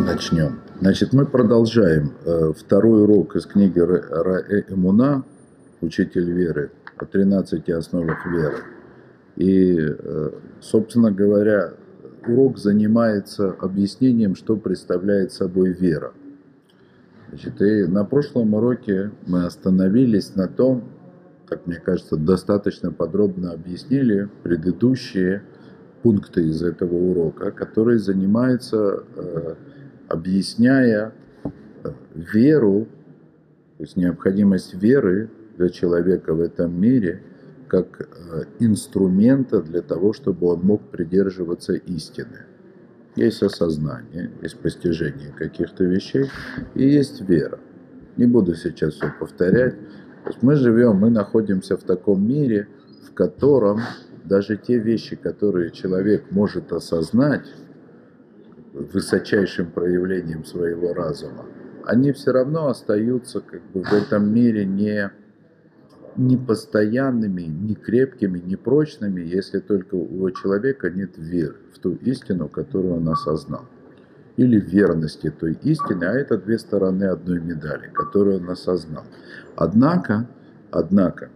Начнем. Значит, мы продолжаем э, второй урок из книги Раэ Эмуна, «Учитель веры», о 13 основах веры. И, э, собственно говоря, урок занимается объяснением, что представляет собой вера. Значит, и на прошлом уроке мы остановились на том, как мне кажется, достаточно подробно объяснили предыдущие пункты из этого урока, которые занимаются э, объясняя э, веру, то есть необходимость веры для человека в этом мире как э, инструмента для того, чтобы он мог придерживаться истины. Есть осознание, есть постижение каких-то вещей и есть вера. Не буду сейчас все повторять. То есть мы живем, мы находимся в таком мире, в котором даже те вещи, которые человек может осознать, высочайшим проявлением своего разума, они все равно остаются как бы в этом мире не, не постоянными, не крепкими, не прочными, если только у человека нет веры в ту истину, которую он осознал. Или верности той истины, а это две стороны одной медали, которую он осознал. Однако, однако,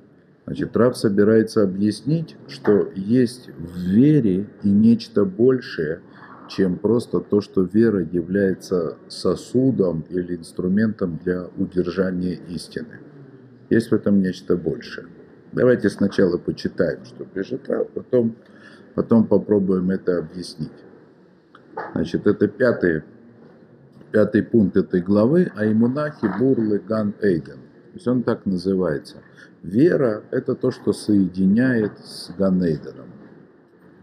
Значит, Раб собирается объяснить, что есть в вере и нечто большее, чем просто то, что вера является сосудом или инструментом для удержания истины. Есть в этом нечто большее. Давайте сначала почитаем, что пишет Рав, потом, потом попробуем это объяснить. Значит, это пятый, пятый пункт этой главы, а имунахи бурлы ган эйден. То есть он так называется. Вера – это то, что соединяет с Ганейденом.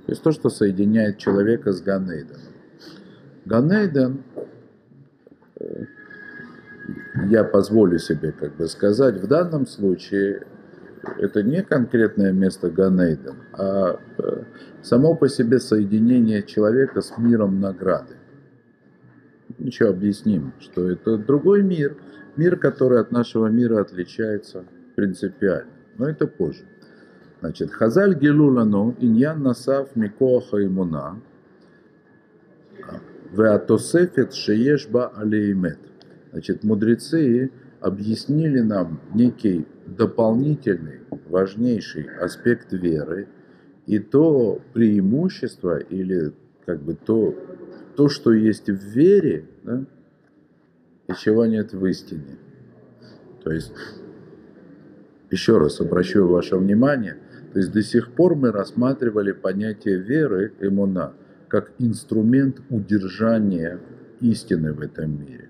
То есть то, что соединяет человека с Ганейденом. Ганейден, э, я позволю себе как бы сказать, в данном случае это не конкретное место Ганейден, а э, само по себе соединение человека с миром награды. Ничего объясним, что это другой мир, мир, который от нашего мира отличается принципиально. Но это позже. Значит, Хазаль Гелулану, Иньян Насав Микоаха Имуна, Веатосефет Шеешба Алеймет. Значит, мудрецы объяснили нам некий дополнительный, важнейший аспект веры и то преимущество или как бы то, то что есть в вере, да, и чего нет в истине. То есть, еще раз обращу ваше внимание – то есть до сих пор мы рассматривали понятие веры, эмуна, как инструмент удержания истины в этом мире.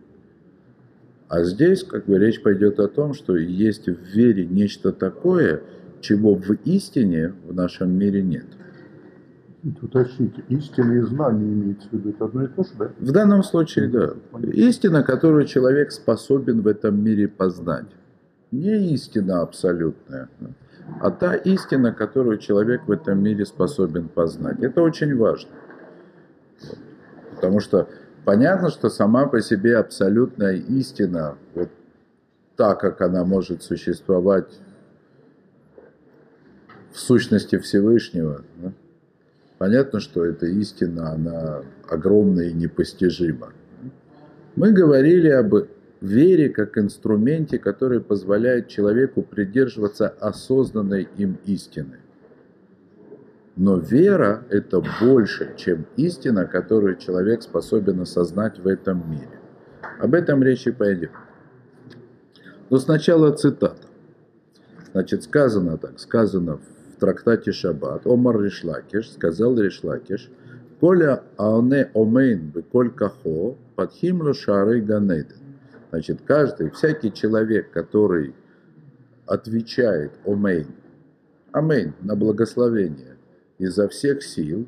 А здесь как бы речь пойдет о том, что есть в вере нечто такое, чего в истине в нашем мире нет. Уточните, истина и знание имеется в виду, это одно и то же, да? В данном случае, да. Истина, которую человек способен в этом мире познать. Не истина абсолютная а та истина, которую человек в этом мире способен познать. Это очень важно. Потому что понятно, что сама по себе абсолютная истина, вот так, как она может существовать в сущности Всевышнего, да? понятно, что эта истина, она огромна и непостижима. Мы говорили об вере как инструменте, который позволяет человеку придерживаться осознанной им истины. Но вера – это больше, чем истина, которую человек способен осознать в этом мире. Об этом речи пойдет. Но сначала цитата. Значит, сказано так, сказано в трактате Шаббат, אמר ריש לקיש, сказал Ришлакиш, כל העונה אמן בכל כוחו, פותחין לו שערי גן עדן. Значит, каждый, всякий человек, который отвечает «Омейн», «Амейн» на благословение изо всех сил,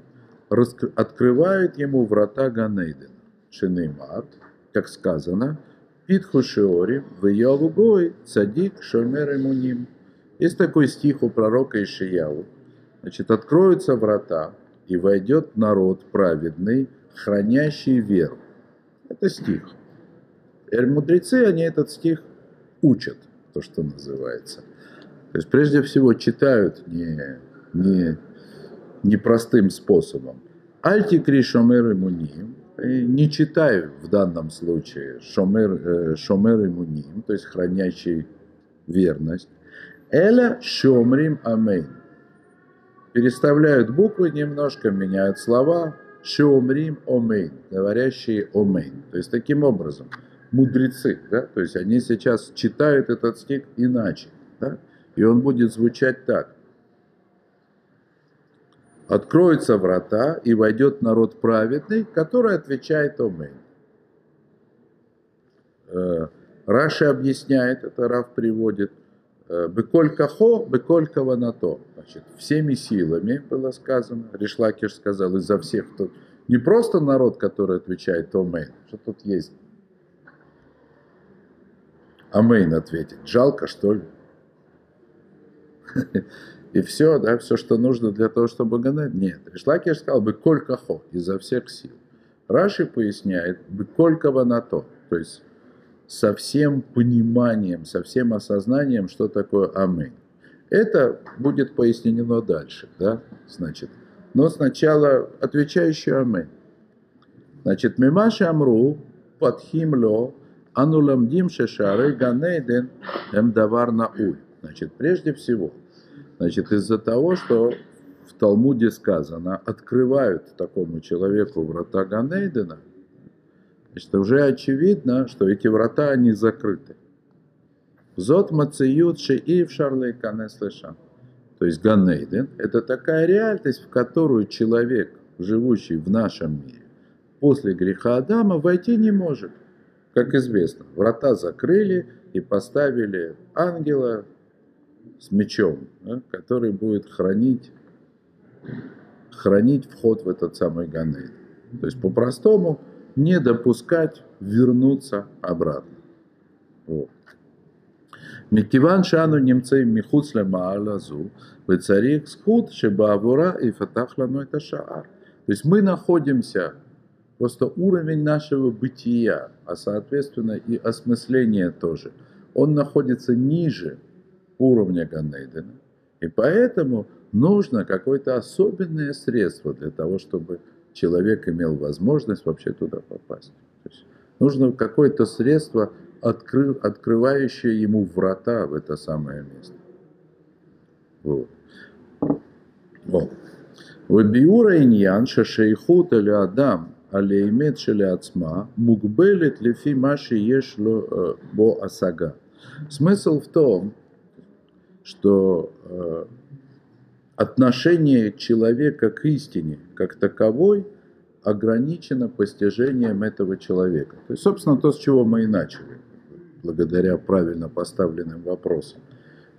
открывает ему врата Ганейдена. Шинеймат, как сказано, Питху Шиори, Вияву Цадик, Шомер Имуним. Есть такой стих у пророка Ишияву. Значит, откроются врата, и войдет народ праведный, хранящий веру. Это стих. Теперь мудрецы, они этот стих учат, то, что называется. То есть прежде всего читают не, не, не простым способом. Альти кришомер муни, И не читай в данном случае шомер, э, шомер имуним, то есть хранящий верность. Эля шомрим амейн. Переставляют буквы немножко, меняют слова. Шомрим омейн, говорящие омейн. То есть таким образом, мудрецы, да, то есть они сейчас читают этот стих иначе, да, и он будет звучать так. Откроются врата, и войдет народ праведный, который отвечает Омейн. Э, Раши объясняет, это Рав приводит, э, Беколь кахо, беколь каванато. Значит, всеми силами было сказано. Ришлакиш сказал, изо всех. Кто... Не просто народ, который отвечает Омейн. Что тут есть? Амейн ответит. Жалко, что ли? И все, да, все, что нужно для того, чтобы гонать. Нет. Ришлакиш сказал бы колька хо, изо всех сил. Раши поясняет бы колького на то. То есть со всем пониманием, со всем осознанием, что такое аминь. Это будет пояснено дальше, да, значит. Но сначала отвечающий аминь. Значит, мимаши амру подхимло ануламдим шешары ганейден эмдавар науль. Значит, прежде всего, значит, из-за того, что в Талмуде сказано, открывают такому человеку врата Ганейдена, значит, уже очевидно, что эти врата, они закрыты. Зот мациют шеив шарлей канеслеша. То есть Ганейден – это такая реальность, в которую человек, живущий в нашем мире, после греха Адама войти не может. Как известно, врата закрыли и поставили ангела, с мечом, да, который будет хранить, хранить вход в этот самый Ганейд. То есть по-простому не допускать вернуться обратно. Вот. מכיוון שאנו נמצאים מחוץ למעל הזו, וצריך זכות שבעבורה יפתח לנו את השער. То есть мы находимся, Просто уровень нашего бытия, а соответственно и осмысление тоже, он находится ниже уровня Ганейдена. И поэтому нужно какое-то особенное средство для того, чтобы человек имел возможность вообще туда попасть. То есть нужно какое-то средство, откры, открывающее ему врата в это самое место. Вот. Вот. Вебиура иньян шашейхут или адам алеймет шелеацма мукбелит лифи маши ешло э, бо асага. Смысл в том, что э, отношение человека к истине как таковой ограничено постижением этого человека. То есть, собственно, то, с чего мы и начали, благодаря правильно поставленным вопросам.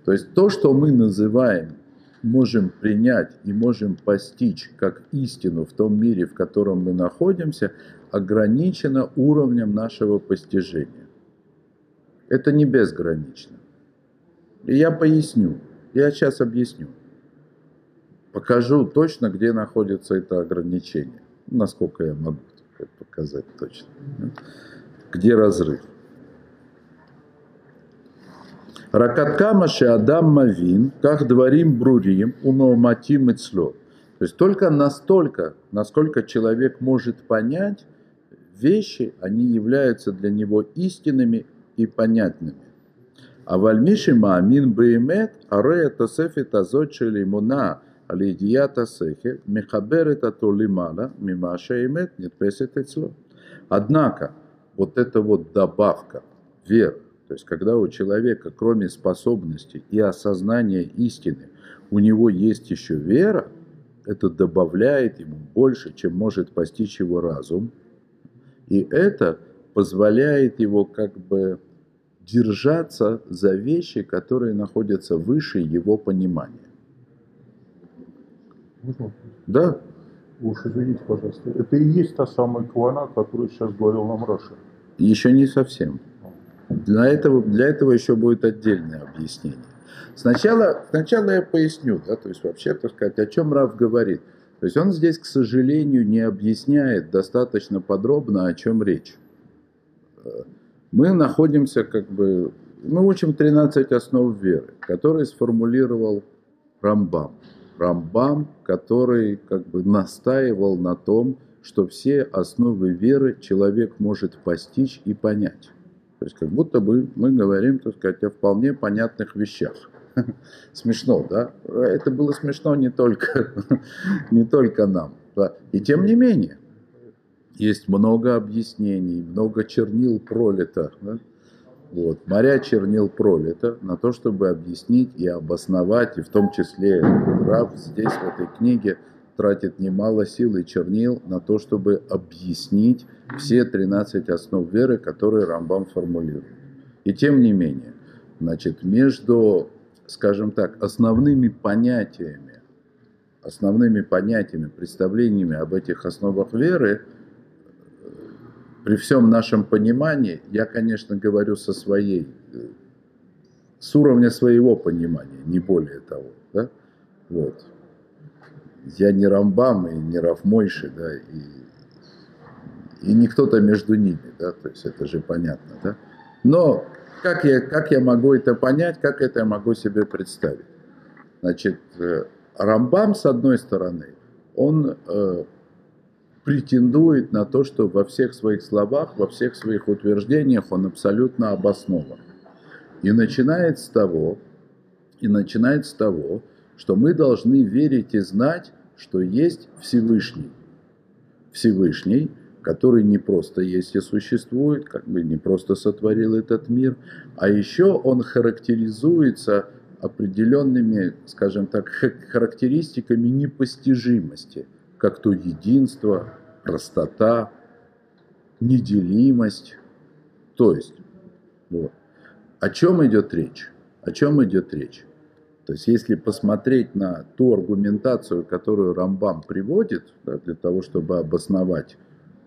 То есть то, что мы называем можем принять и можем постичь как истину в том мире, в котором мы находимся, ограничено уровнем нашего постижения. Это не безгранично. И я поясню. Я сейчас объясню. Покажу точно, где находится это ограничение. Насколько я могу показать точно. Где разрыв. Ракаткама Адам Мавин, как дворим брурим, умауматим и цло. То есть только настолько, насколько человек может понять, вещи, они являются для него истинными и понятными. А вальмиши маамин беемет арея тосефи тазочи лимуна алидия тосехе мехаберет атулимала мимаша имет нетпесет Однако, вот эта вот добавка веры, то есть когда у человека, кроме способности и осознания истины, у него есть еще вера, это добавляет ему больше, чем может постичь его разум. И это позволяет его как бы держаться за вещи, которые находятся выше его понимания. Можно? Да. Уж извините, пожалуйста. Это и есть та самая квана, которую сейчас говорил нам Раша. Еще не совсем. Для этого, для этого еще будет отдельное объяснение. Сначала, сначала я поясню, да, то есть вообще, так сказать, о чем Рав говорит. То есть он здесь, к сожалению, не объясняет достаточно подробно, о чем речь мы находимся как бы, мы учим 13 основ веры, которые сформулировал Рамбам. Рамбам, который как бы настаивал на том, что все основы веры человек может постичь и понять. То есть как будто бы мы говорим, так сказать, о вполне понятных вещах. Смешно, да? Это было смешно не только, не только нам. Да? И тем не менее, есть много объяснений, много чернил пролито. Да? Вот. Моря чернил пролито на то, чтобы объяснить и обосновать, и в том числе Рав здесь, в этой книге, тратит немало сил и чернил на то, чтобы объяснить все 13 основ веры, которые Рамбам формулирует. И тем не менее, значит, между, скажем так, основными понятиями, основными понятиями, представлениями об этих основах веры – при всем нашем понимании, я, конечно, говорю со своей, с уровня своего понимания, не более того. Да? Вот. Я не Рамбам и не Рафмойши, да, и, и не кто-то между ними, да, то есть это же понятно, да. Но как я, как я могу это понять, как это я могу себе представить? Значит, э, Рамбам, с одной стороны, он э, претендует на то, что во всех своих словах, во всех своих утверждениях он абсолютно обоснован. И начинает с того, и начинает с того, что мы должны верить и знать, что есть Всевышний. Всевышний, который не просто есть и существует, как бы не просто сотворил этот мир, а еще он характеризуется определенными, скажем так, характеристиками непостижимости – как то единство, простота, неделимость. То есть, вот. о чем идет речь? О чем идет речь? То есть, если посмотреть на ту аргументацию, которую Рамбам приводит да, для того, чтобы обосновать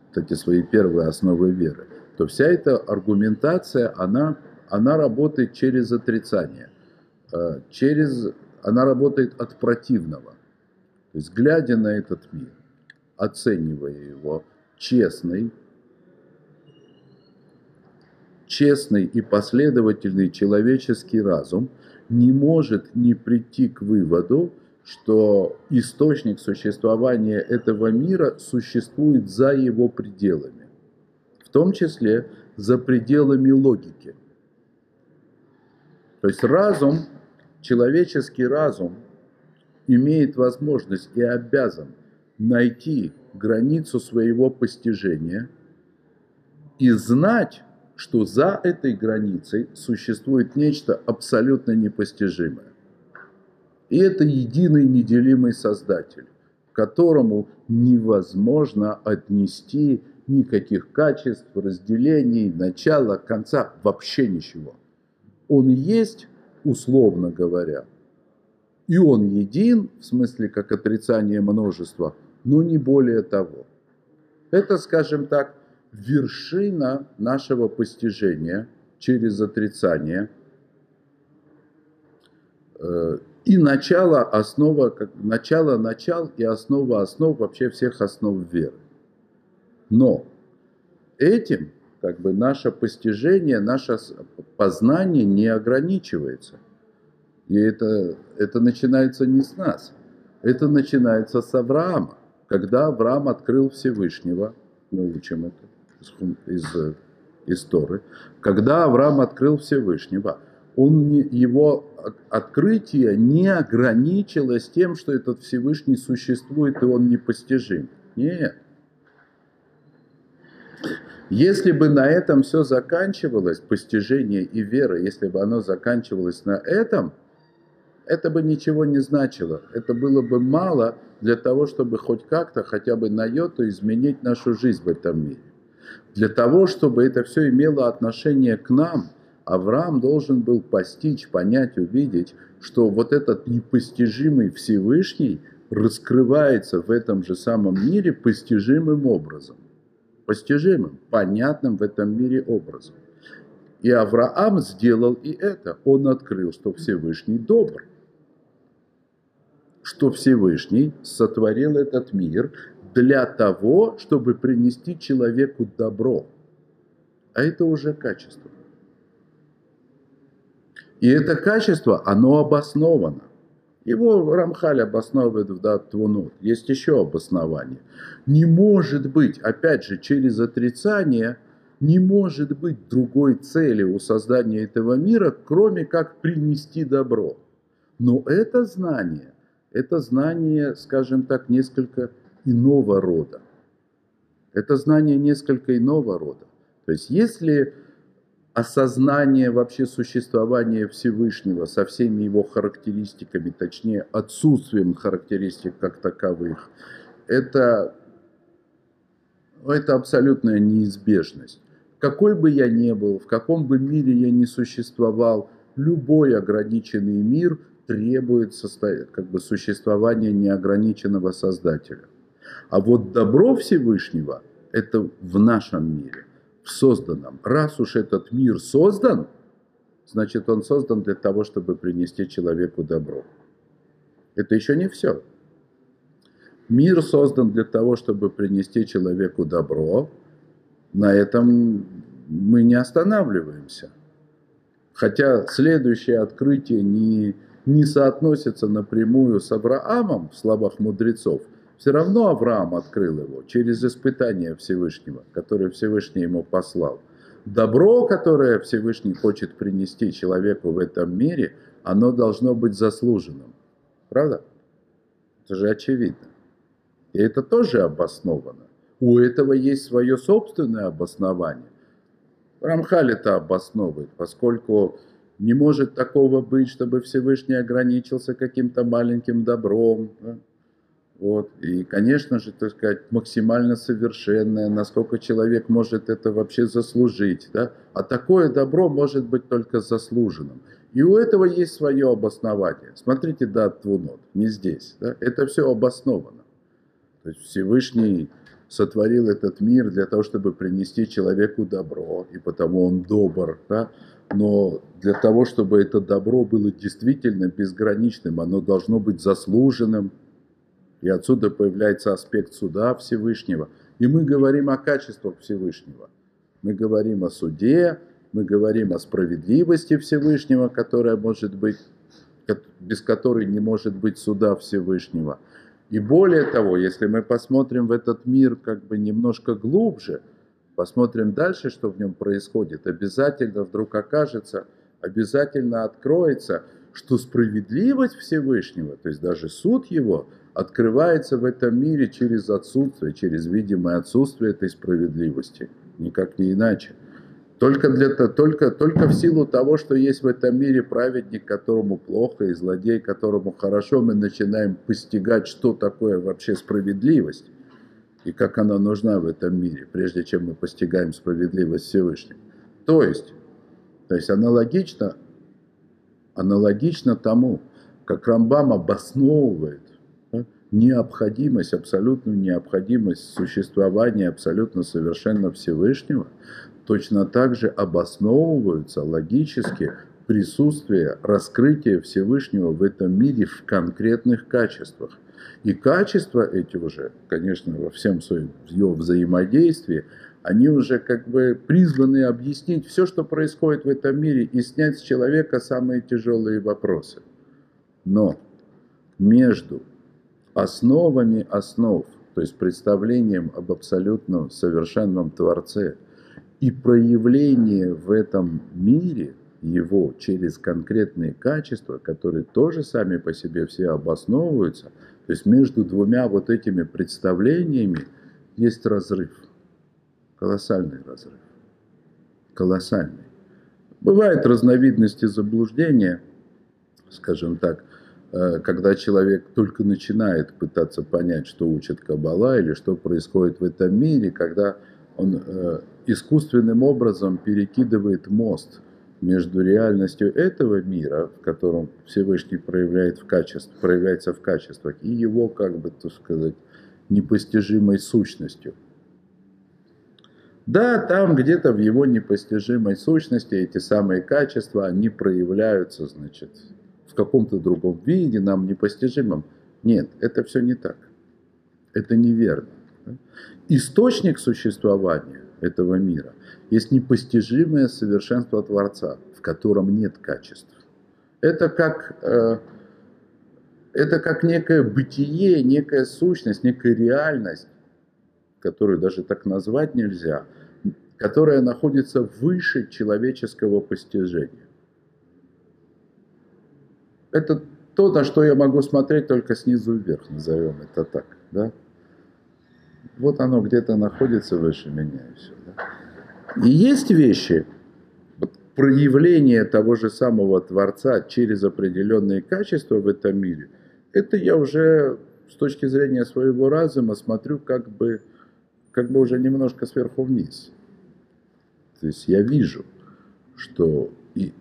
вот эти свои первые основы веры, то вся эта аргументация, она, она работает через отрицание, э, через, она работает от противного. То есть, глядя на этот мир, оценивая его, честный, честный и последовательный человеческий разум не может не прийти к выводу, что источник существования этого мира существует за его пределами, в том числе за пределами логики. То есть разум, человеческий разум имеет возможность и обязан найти границу своего постижения и знать, что за этой границей существует нечто абсолютно непостижимое. И это единый неделимый Создатель, которому невозможно отнести никаких качеств, разделений, начала, конца, вообще ничего. Он есть, условно говоря, и он един, в смысле как отрицание множества, но не более того. Это, скажем так, вершина нашего постижения через отрицание э, и начало, основа, как, начало начал и основа основ вообще всех основ веры. Но этим как бы наше постижение, наше познание не ограничивается. И это, это начинается не с нас, это начинается с Авраама. Когда Авраам открыл Всевышнего, мы учим это из, из Торы, когда Авраам открыл Всевышнего, он не, его открытие не ограничилось тем, что этот Всевышний существует и он непостижим. Нет. Если бы на этом все заканчивалось, постижение и вера, если бы оно заканчивалось на этом – это бы ничего не значило. Это было бы мало для того, чтобы хоть как-то, хотя бы на йоту изменить нашу жизнь в этом мире. Для того, чтобы это все имело отношение к нам, Авраам должен был постичь, понять, увидеть, что вот этот непостижимый Всевышний раскрывается в этом же самом мире постижимым образом. Постижимым, понятным в этом мире образом. И Авраам сделал и это. Он открыл, что Всевышний добр что Всевышний сотворил этот мир для того, чтобы принести человеку добро. А это уже качество. И это качество, оно обосновано. Его Рамхаль обосновывает в Датвунут. Есть еще обоснование. Не может быть, опять же, через отрицание, не может быть другой цели у создания этого мира, кроме как принести добро. Но это знание, это знание, скажем так, несколько иного рода. Это знание несколько иного рода. То есть если осознание вообще существования Всевышнего со всеми его характеристиками, точнее отсутствием характеристик как таковых, это, это абсолютная неизбежность. Какой бы я ни был, в каком бы мире я ни существовал, любой ограниченный мир требует как бы, существования неограниченного Создателя. А вот добро Всевышнего – это в нашем мире в созданном. Раз уж этот мир создан, значит он создан для того, чтобы принести человеку добро. Это еще не все. Мир создан для того, чтобы принести человеку добро. На этом мы не останавливаемся. Хотя следующее открытие не, не соотносится напрямую с Авраамом в словах мудрецов – все равно Авраам открыл его через испытание Всевышнего, которое Всевышний ему послал. Добро, которое Всевышний хочет принести человеку в этом мире, оно должно быть заслуженным. Правда? Это же очевидно. И это тоже обосновано. У этого есть свое собственное обоснование. Рамхаль это обосновывает, поскольку не может такого быть, чтобы Всевышний ограничился каким-то маленьким добром. Да? Вот. И, конечно же, так сказать, максимально совершенное, насколько человек может это вообще заслужить. Да? А такое добро может быть только заслуженным. И у этого есть свое обоснование. Смотрите, да, Твунот, не здесь. Да? Это все обосновано. То есть Всевышний сотворил этот мир для того, чтобы принести человеку добро, и потому он добр. Да? Но для того, чтобы это добро было действительно безграничным, оно должно быть заслуженным, и отсюда появляется аспект суда Всевышнего. И мы говорим о качествах Всевышнего. Мы говорим о суде, мы говорим о справедливости Всевышнего, которая может быть, без которой не может быть суда Всевышнего. И более того, если мы посмотрим в этот мир как бы немножко глубже, посмотрим дальше, что в нем происходит, обязательно вдруг окажется, обязательно откроется, что справедливость Всевышнего, то есть даже суд его, открывается в этом мире через отсутствие, через видимое отсутствие этой справедливости. Никак не иначе. Только, для, только, только в силу того, что есть в этом мире праведник, которому плохо, и злодей, которому хорошо, мы начинаем постигать, что такое вообще справедливость и как она нужна в этом мире, прежде чем мы постигаем справедливость Всевышнего. То есть, то есть аналогично, аналогично тому, как Рамбам обосновывает необходимость, абсолютную необходимость существования абсолютно совершенно Всевышнего, точно так же обосновываются логически присутствие, раскрытие Всевышнего в этом мире в конкретных качествах. И качества эти уже, конечно, во всем своем его взаимодействии, они уже как бы призваны объяснить все, что происходит в этом мире, и снять с человека самые тяжелые вопросы. Но между основами основ, то есть представлением об абсолютно совершенном Творце и проявление в этом мире его через конкретные качества, которые тоже сами по себе все обосновываются, то есть между двумя вот этими представлениями есть разрыв, колоссальный разрыв, колоссальный. Бывают разновидности заблуждения, скажем так, Э, когда человек только начинает пытаться понять, что учит Каббала или что происходит в этом мире, когда он э, искусственным образом перекидывает мост между реальностью этого мира, в котором Всевышний проявляет в качестве, проявляется в качествах, и его, как бы, так сказать, непостижимой сущностью. Да, там где-то в его непостижимой сущности эти самые качества, они проявляются, значит, каком-то другом виде, нам непостижимом. Нет, это все не так. Это неверно. Источник существования этого мира есть непостижимое совершенство Творца, в котором нет качеств. Это как, э, это как некое бытие, некая сущность, некая реальность, которую даже так назвать нельзя, которая находится выше человеческого постижения. Это то, на что я могу смотреть только снизу вверх, назовем это так. Да? Вот оно где-то находится выше меня и все. Да? И есть вещи, проявление того же самого Творца через определенные качества в этом мире, это я уже с точки зрения своего разума смотрю как бы, как бы уже немножко сверху вниз. То есть я вижу, что и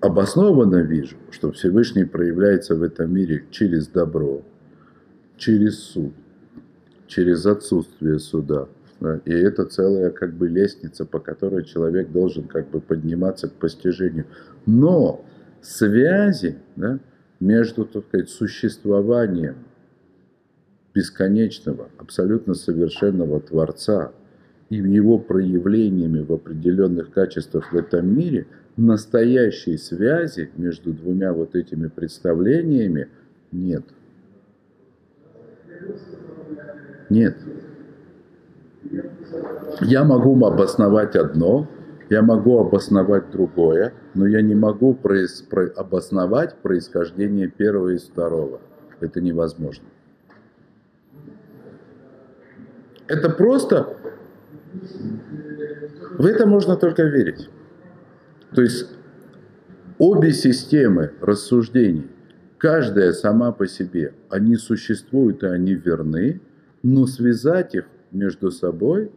обоснованно вижу, что Всевышний проявляется в этом мире через добро, через суд, через отсутствие суда. Да? И это целая как бы лестница, по которой человек должен как бы подниматься к постижению. Но связи да, между, так сказать, существованием бесконечного, абсолютно совершенного Творца и его проявлениями в определенных качествах в этом мире, настоящей связи между двумя вот этими представлениями нет. Нет. Я могу обосновать одно, я могу обосновать другое, но я не могу проис, про, обосновать происхождение первого и второго. Это невозможно. Это просто... В это можно только верить. То есть обе системы рассуждений, каждая сама по себе, они существуют и они верны, но связать их между собой,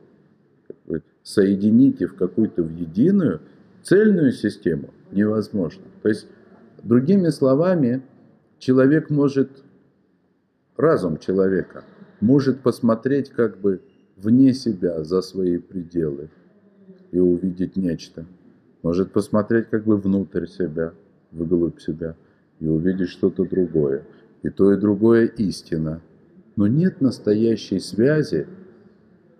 соединить их в какую-то в единую цельную систему невозможно. То есть, другими словами, человек может, разум человека может посмотреть как бы вне себя, за свои пределы и увидеть нечто. Может посмотреть как бы внутрь себя, вглубь себя и увидеть что-то другое. И то, и другое истина. Но нет настоящей связи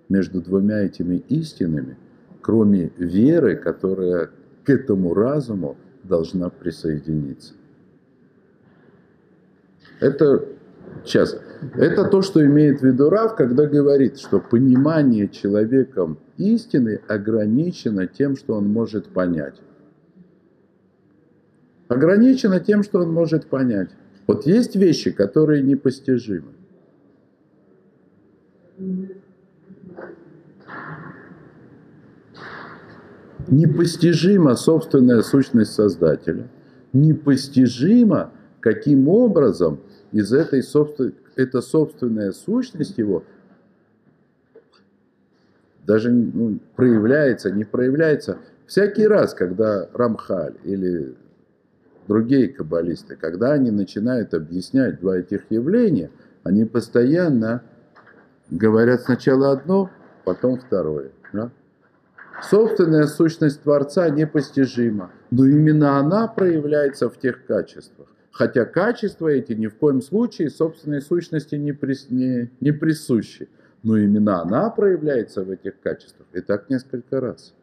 между двумя этими истинами, кроме веры, которая к этому разуму должна присоединиться. Это сейчас. Это то, что имеет в виду Рав, когда говорит, что понимание человеком истины ограничено тем, что он может понять. Ограничено тем, что он может понять. Вот есть вещи, которые непостижимы. Непостижима собственная сущность Создателя. Непостижимо, каким образом из этой собственной, эта собственная сущность его даже ну, проявляется, не проявляется. Всякий раз, когда Рамхаль или другие каббалисты, когда они начинают объяснять два этих явления, они постоянно говорят сначала одно, потом второе. Да? Собственная сущность Творца непостижима, но именно она проявляется в тех качествах. Хотя качества эти ни в коем случае собственной сущности не, прис, не, не присущи. Но именно она проявляется в этих качествах. И так несколько раз.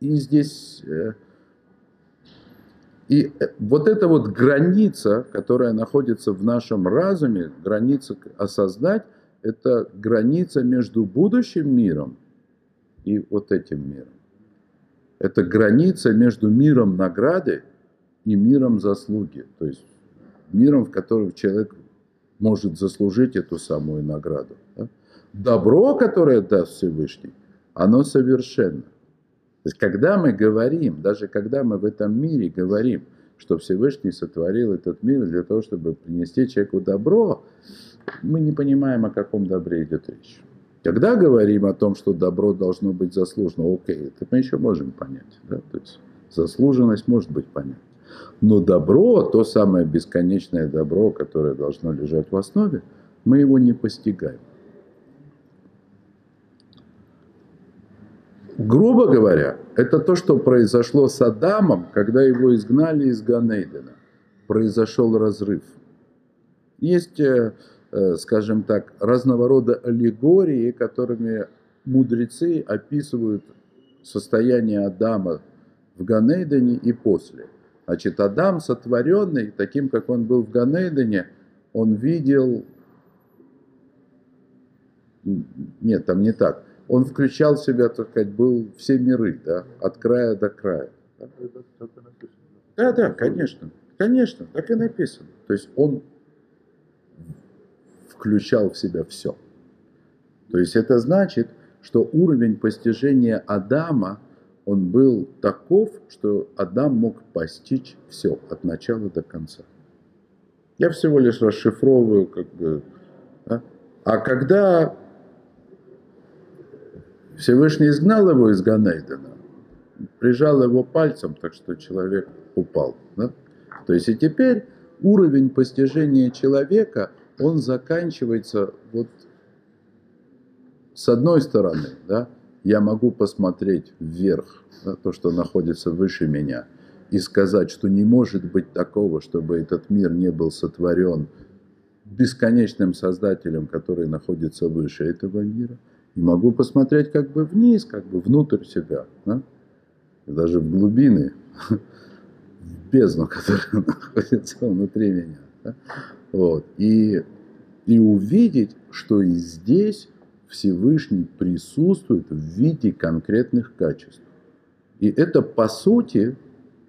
И здесь... Э, и э, вот эта вот граница, которая находится в нашем разуме, граница осознать, это граница между будущим миром и вот этим миром. Это граница между миром награды и миром заслуги. То есть миром, в котором человек может заслужить эту самую награду. Да? Добро, которое даст Всевышний, оно совершенно. То есть, когда мы говорим, даже когда мы в этом мире говорим, что Всевышний сотворил этот мир для того, чтобы принести человеку добро, мы не понимаем, о каком добре идет речь. Когда говорим о том, что добро должно быть заслужено, окей, это мы еще можем понять. Да? То есть заслуженность может быть понятна. Но добро, то самое бесконечное добро, которое должно лежать в основе, мы его не постигаем. Грубо говоря, это то, что произошло с Адамом, когда его изгнали из Ганейдена. Произошел разрыв. Есть, э, э, скажем так, разного рода аллегории, которыми мудрецы описывают состояние Адама в Ганейдене и после. Значит, Адам сотворенный, таким, как он был в Ганейдене, он видел... Нет, там не так. Он включал в себя, так сказать, был все миры, да, от края до края. Написано. Да, да, конечно, конечно, так и написано. То есть он включал в себя все. То есть это значит, что уровень постижения Адама, он был таков, что Адам мог постичь все от начала до конца. Я всего лишь расшифровываю, как бы. Да? А когда Всевышний изгнал его из Ганейдена, прижал его пальцем, так что человек упал. Да? То есть и теперь уровень постижения человека, он заканчивается вот с одной стороны, да, я могу посмотреть вверх, да, то, что находится выше меня, и сказать, что не может быть такого, чтобы этот мир не был сотворен бесконечным создателем, который находится выше этого мира. И могу посмотреть как бы вниз, как бы внутрь себя, да? даже в глубины, в бездну, которая находится внутри меня. Да? Вот. И, и увидеть, что и здесь Всевышний присутствует в виде конкретных качеств. И это, по сути,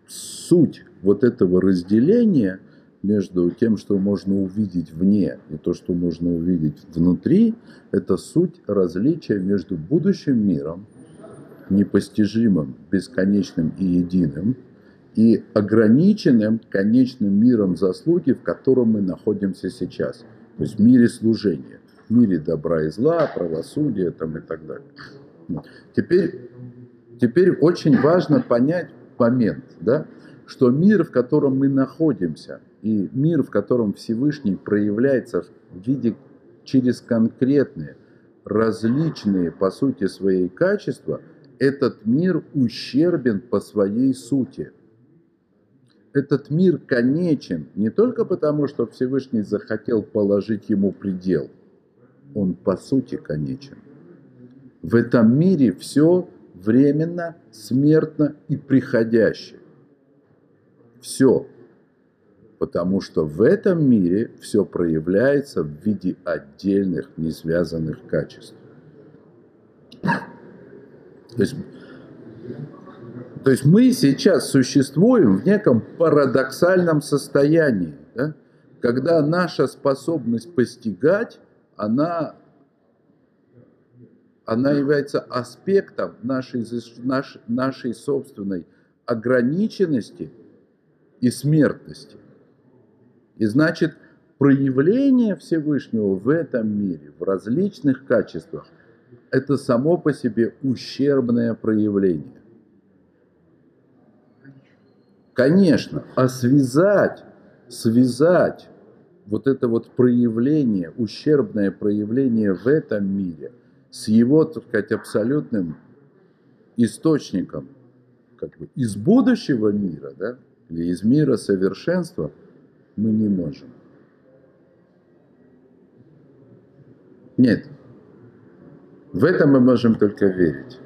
суть вот этого разделения между тем, что можно увидеть вне, и то, что можно увидеть внутри, это суть различия между будущим миром, непостижимым, бесконечным и единым, и ограниченным конечным миром заслуги, в котором мы находимся сейчас, то есть в мире служения мире добра и зла, правосудия там, и так далее. Теперь, теперь очень важно понять момент, да, что мир, в котором мы находимся, и мир, в котором Всевышний проявляется в виде через конкретные, различные по сути своей качества, этот мир ущербен по своей сути. Этот мир конечен не только потому, что Всевышний захотел положить ему предел – он по сути конечен. В этом мире все временно, смертно и приходящее. Все. Потому что в этом мире все проявляется в виде отдельных, не связанных качеств. То есть, то есть мы сейчас существуем в неком парадоксальном состоянии, да? когда наша способность постигать она, она является аспектом нашей, нашей, нашей собственной ограниченности и смертности. И значит, проявление Всевышнего в этом мире, в различных качествах, это само по себе ущербное проявление. Конечно, а связать, связать вот это вот проявление, ущербное проявление в этом мире с его, так сказать, абсолютным источником, как бы из будущего мира, да, или из мира совершенства, мы не можем. Нет. В это мы можем только верить.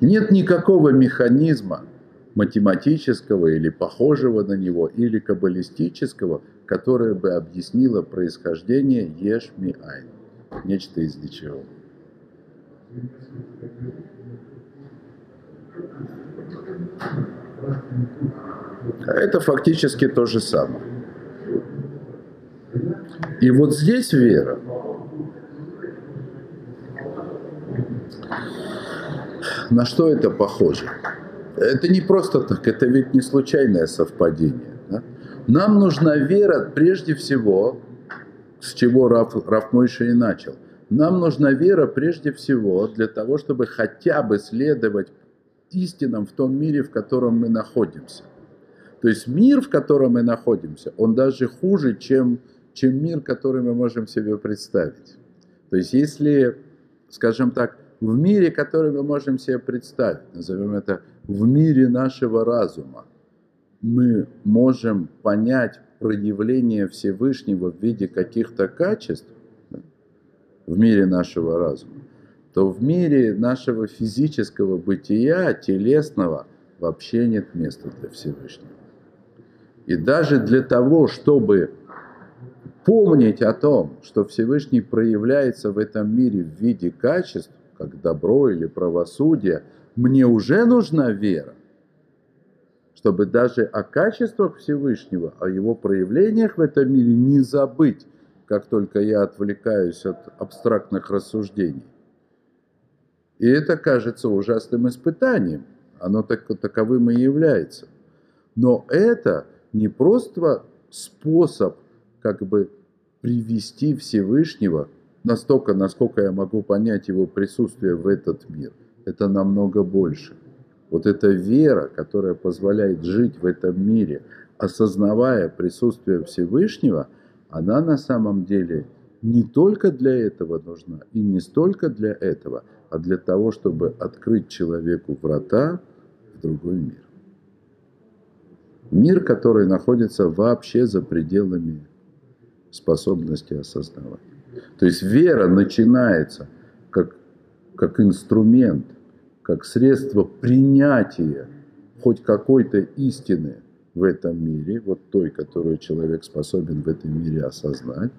Нет никакого механизма математического или похожего на него, или каббалистического – которое бы объяснило происхождение еш ми айн, нечто из ничего. Это фактически то же самое. И вот здесь вера. На что это похоже? Это не просто так, это ведь не случайное совпадение. Нам нужна вера прежде всего, с чего Раф, Раф Мойша и начал. Нам нужна вера прежде всего для того, чтобы хотя бы следовать истинам в том мире, в котором мы находимся. То есть мир, в котором мы находимся, он даже хуже, чем, чем мир, который мы можем себе представить. То есть если, скажем так, в мире, который мы можем себе представить, назовем это в мире нашего разума, мы можем понять проявление Всевышнего в виде каких-то качеств в мире нашего разума, то в мире нашего физического бытия, телесного, вообще нет места для Всевышнего. И даже для того, чтобы помнить о том, что Всевышний проявляется в этом мире в виде качеств, как добро или правосудие, мне уже нужна вера, чтобы даже о качествах Всевышнего, о его проявлениях в этом мире не забыть, как только я отвлекаюсь от абстрактных рассуждений. И это кажется ужасным испытанием. Оно так, таковым и является. Но это не просто способ как бы привести Всевышнего настолько, насколько я могу понять его присутствие в этот мир. Это намного больше. Вот эта вера, которая позволяет жить в этом мире, осознавая присутствие Всевышнего, она на самом деле не только для этого нужна и не столько для этого, а для того, чтобы открыть человеку врата в другой мир. Мир, который находится вообще за пределами способности осознавать. То есть вера начинается как, как инструмент, как средство принятия хоть какой-то истины в этом мире, вот той, которую человек способен в этом мире осознать,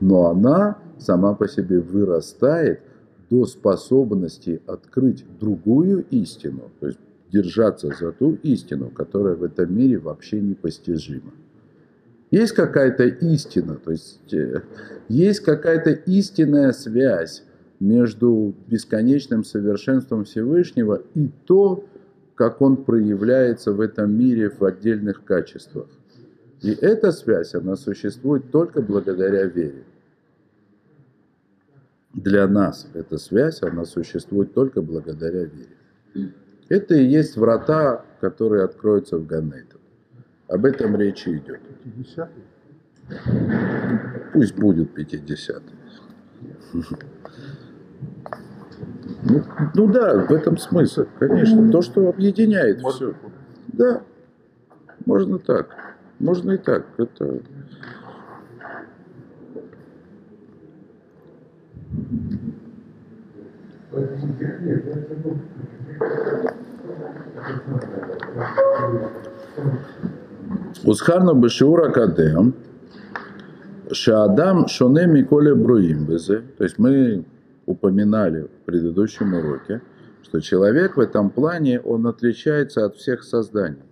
но она сама по себе вырастает до способности открыть другую истину, то есть держаться за ту истину, которая в этом мире вообще непостижима. Есть какая-то истина, то есть э, есть какая-то истинная связь между бесконечным совершенством Всевышнего и то, как он проявляется в этом мире в отдельных качествах. И эта связь, она существует только благодаря вере. Для нас эта связь, она существует только благодаря вере. Это и есть врата, которые откроются в Ганейту. Об этом речи идет. 50 Пусть будет 50 ну, ну да, в этом смысл, конечно. То, что объединяет все. Да, можно так. Можно и так. Это... Башиура Кадем, Шаадам Шоне Миколе Бруим Безе. То есть мы упоминали в предыдущем уроке, что человек в этом плане, он отличается от всех созданий.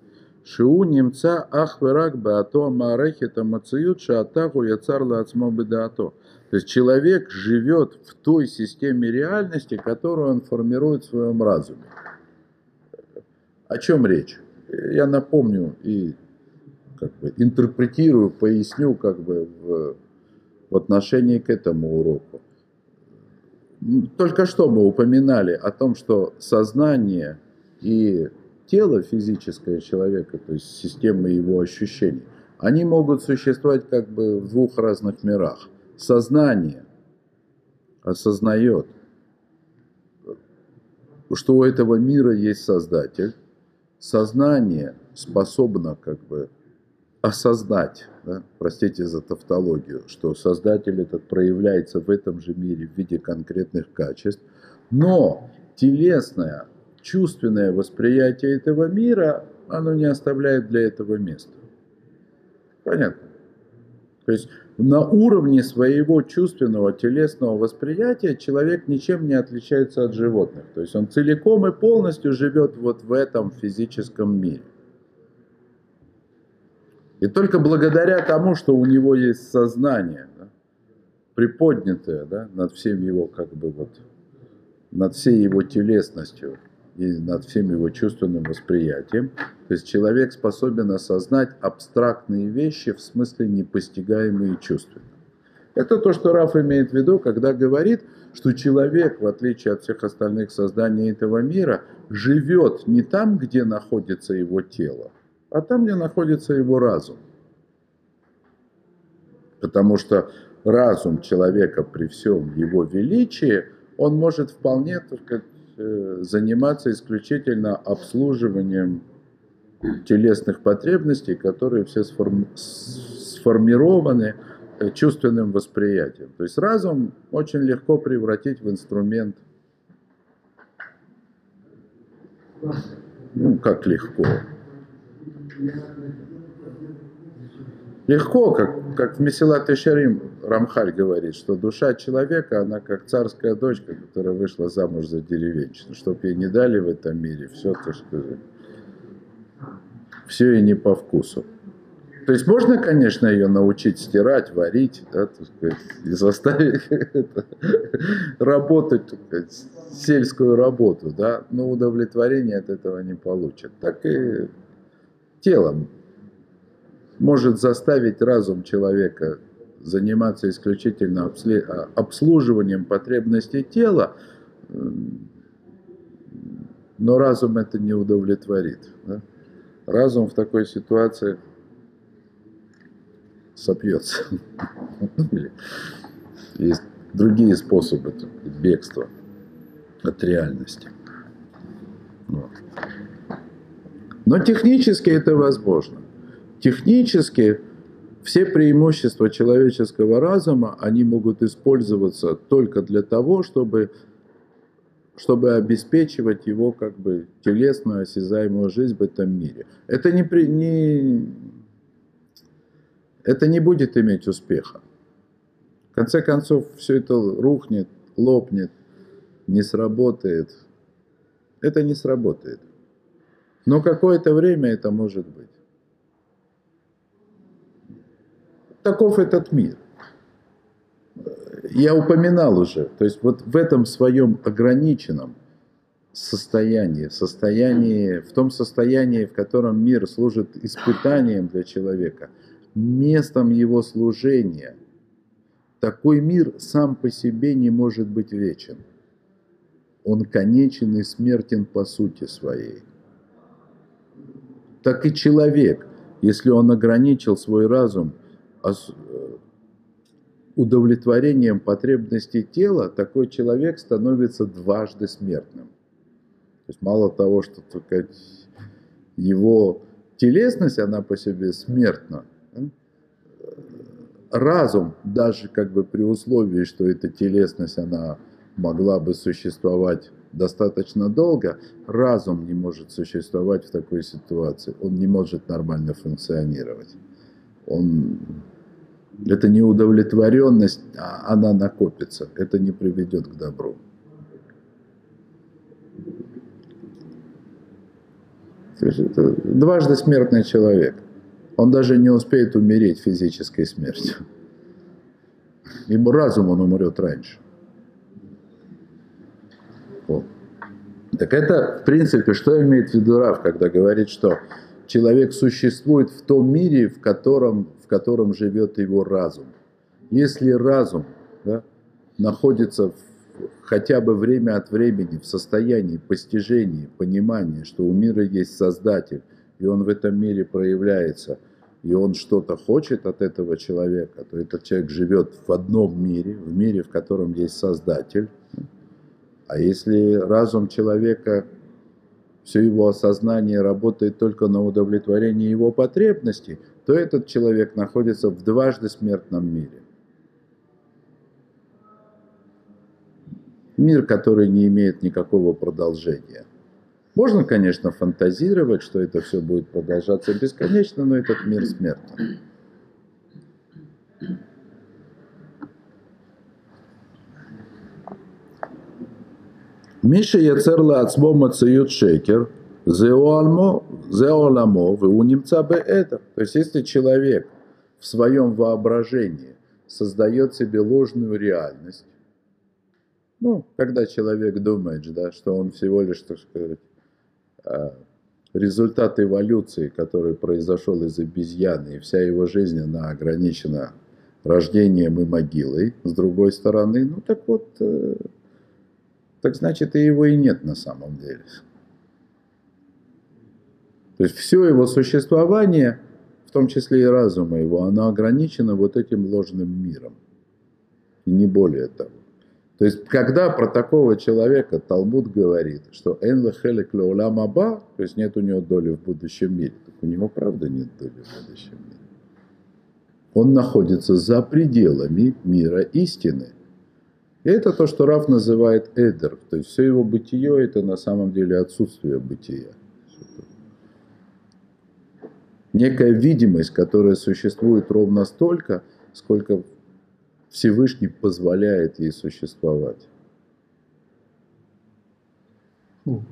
Шиу немца ахверак беато маарехита мациют шаатаху яцарла ацмо бедаато. То есть человек живет в той системе реальности, которую он формирует в своем разуме. О чем речь? Я напомню и как бы интерпретирую, поясню как бы в, в отношении к этому уроку. Только что мы упоминали о том, что сознание и тело физическое человека, то есть система его ощущений, они могут существовать как бы в двух разных мирах. Сознание осознает, что у этого мира есть Создатель. Сознание способно как бы осознать, да, простите за тавтологию, что Создатель этот проявляется в этом же мире в виде конкретных качеств, но телесное, чувственное восприятие этого мира, оно не оставляет для этого места. Понятно? То есть на уровне своего чувственного телесного восприятия человек ничем не отличается от животных. То есть он целиком и полностью живет вот в этом физическом мире. И только благодаря тому, что у него есть сознание, да, приподнятое да, над всем его, как бы вот, над всей его телесностью и над всем его чувственным восприятием, то есть человек способен осознать абстрактные вещи в смысле непостигаемые чувственно. Это то, что Раф имеет в виду, когда говорит, что человек, в отличие от всех остальных созданий этого мира, живет не там, где находится его тело, а там, где находится его разум. Потому что разум человека при всем его величии, он может вполне сказать, э, заниматься исключительно обслуживанием телесных потребностей, которые все сформированы э, чувственным восприятием. То есть разум очень легко превратить в инструмент Ну, как легко. Легко, как, как в Месилат Шарим Рамхаль говорит, что душа человека, она как царская дочка, которая вышла замуж за деревенщину. Чтоб ей не дали в этом мире, все, так сказать, все ей не по вкусу. То есть можно, конечно, ее научить стирать, варить, да, так сказать, и заставить работать, сказать, сельскую работу, да, но удовлетворение от этого не получит. Так и телом может заставить разум человека заниматься исключительно а, обслуживанием потребностей тела, но разум это не удовлетворит. Да? Разум в такой ситуации сопьется. Есть другие способы бегства от реальности. Но технически это возможно. Технически все преимущества человеческого разума, они могут использоваться только для того, чтобы, чтобы обеспечивать его как бы телесную, осязаемую жизнь в этом мире. Это не, при, не, это не будет иметь успеха. В конце концов, все это рухнет, лопнет, не сработает. Это не сработает. Но какое-то время это может быть. таков этот мир. Я упоминал уже, то есть вот в этом своем ограниченном состоянии, состоянии, в том состоянии, в котором мир служит испытанием для человека, местом его служения, такой мир сам по себе не может быть вечен. Он конечен и смертен по сути своей. Так и человек, если он ограничил свой разум Э, удовлетворением потребностей тела такой человек становится дважды смертным. То есть мало того, что только его телесность, она по себе смертна, разум, даже как бы при условии, что эта телесность, она могла бы существовать достаточно долго, разум не может существовать в такой ситуации, он не может нормально функционировать. Он это не удовлетворенность, а она накопится. Это не приведет к добру. Это дважды смертный человек. Он даже не успеет умереть физической смертью. Ему разум он умрет раньше. Так это, в принципе, что имеет в виду Рав, когда говорит, что человек существует в том мире, в котором котором живет его разум. Если разум да, находится в, хотя бы время от времени в состоянии постижения, понимания, что у мира есть Создатель, и он в этом мире проявляется, и он что-то хочет от этого человека, то этот человек живет в одном мире, в мире, в котором есть Создатель. А если разум человека все его осознание работает только на удовлетворение его потребностей, то этот человек находится в дважды смертном мире. Мир, который не имеет никакого продолжения. Можно, конечно, фантазировать, что это все будет продолжаться бесконечно, но этот мир смертен. Миша Яцерла Ацмо Мацают Шекер – Зеоламо, зеоламо, вы у немца бы это. То есть, если человек в своем воображении создает себе ложную реальность, ну, когда человек думает, да, что он всего лишь, так сказать, а, результат эволюции, который произошел из обезьяны, и вся его жизнь, она ограничена рождением и могилой, с другой стороны, ну так вот, э, так значит и его и нет на самом деле. То есть все его существование, в том числе и разума его, оно ограничено вот этим ложным миром. И не более того. То есть, когда про такого человека Талмуд говорит, что «эн хелек аба», то есть нет у него доли в будущем мире, так у него правда нет доли в будущем мире. Он находится за пределами мира истины. И это то, что Раф называет эдер, то есть все его бытие – это на самом деле отсутствие бытия. некая видимость, которая существует ровно столько, сколько Всевышний позволяет ей существовать. Ну,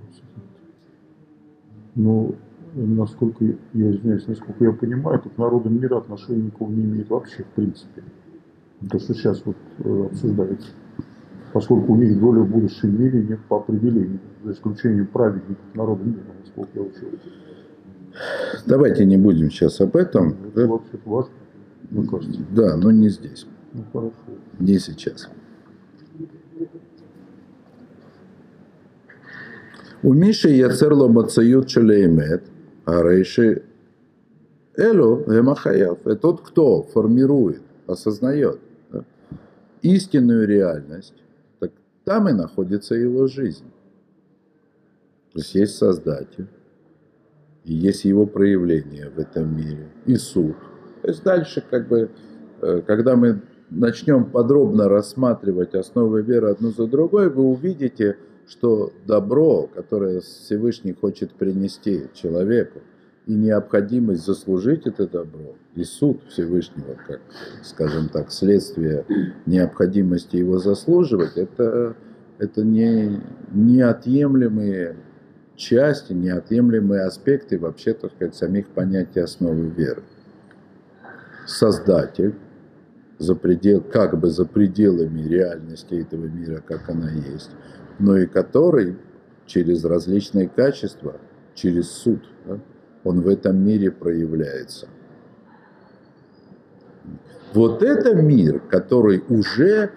ну, насколько я извиняюсь, насколько я понимаю, то к народам мира отношения никого не имеет вообще, в принципе. То, что сейчас вот э, обсуждается. Поскольку у них доля в будущем мире нет по определению, за исключением праведников народа мира, насколько я учил. Давайте не будем сейчас об этом. Ну, это да? вообще важно, мне кажется. Да, но не здесь. Ну, хорошо. Не сейчас. У Миши Яцерло Мацают Шалеймет, а Рейши Элу Гемахаев. Это тот, кто формирует, осознает да, истинную реальность, там и находится его жизнь. То есть есть Создатель, и есть его проявление в этом мире, и суд. То есть дальше, как бы, э, когда мы начнем подробно рассматривать основы веры одну за другой, вы увидите, что добро, которое Всевышний хочет принести человеку, и необходимость заслужить это добро, и суд Всевышнего, как, скажем так, следствие необходимости его заслуживать, это, это не, неотъемлемые части, неотъемлемые аспекты вообще, так сказать, самих понятий основы веры. Создатель, за предел, как бы за пределами реальности этого мира, как она есть, но и который через различные качества, через суд, да, он в этом мире проявляется. Вот это мир, который уже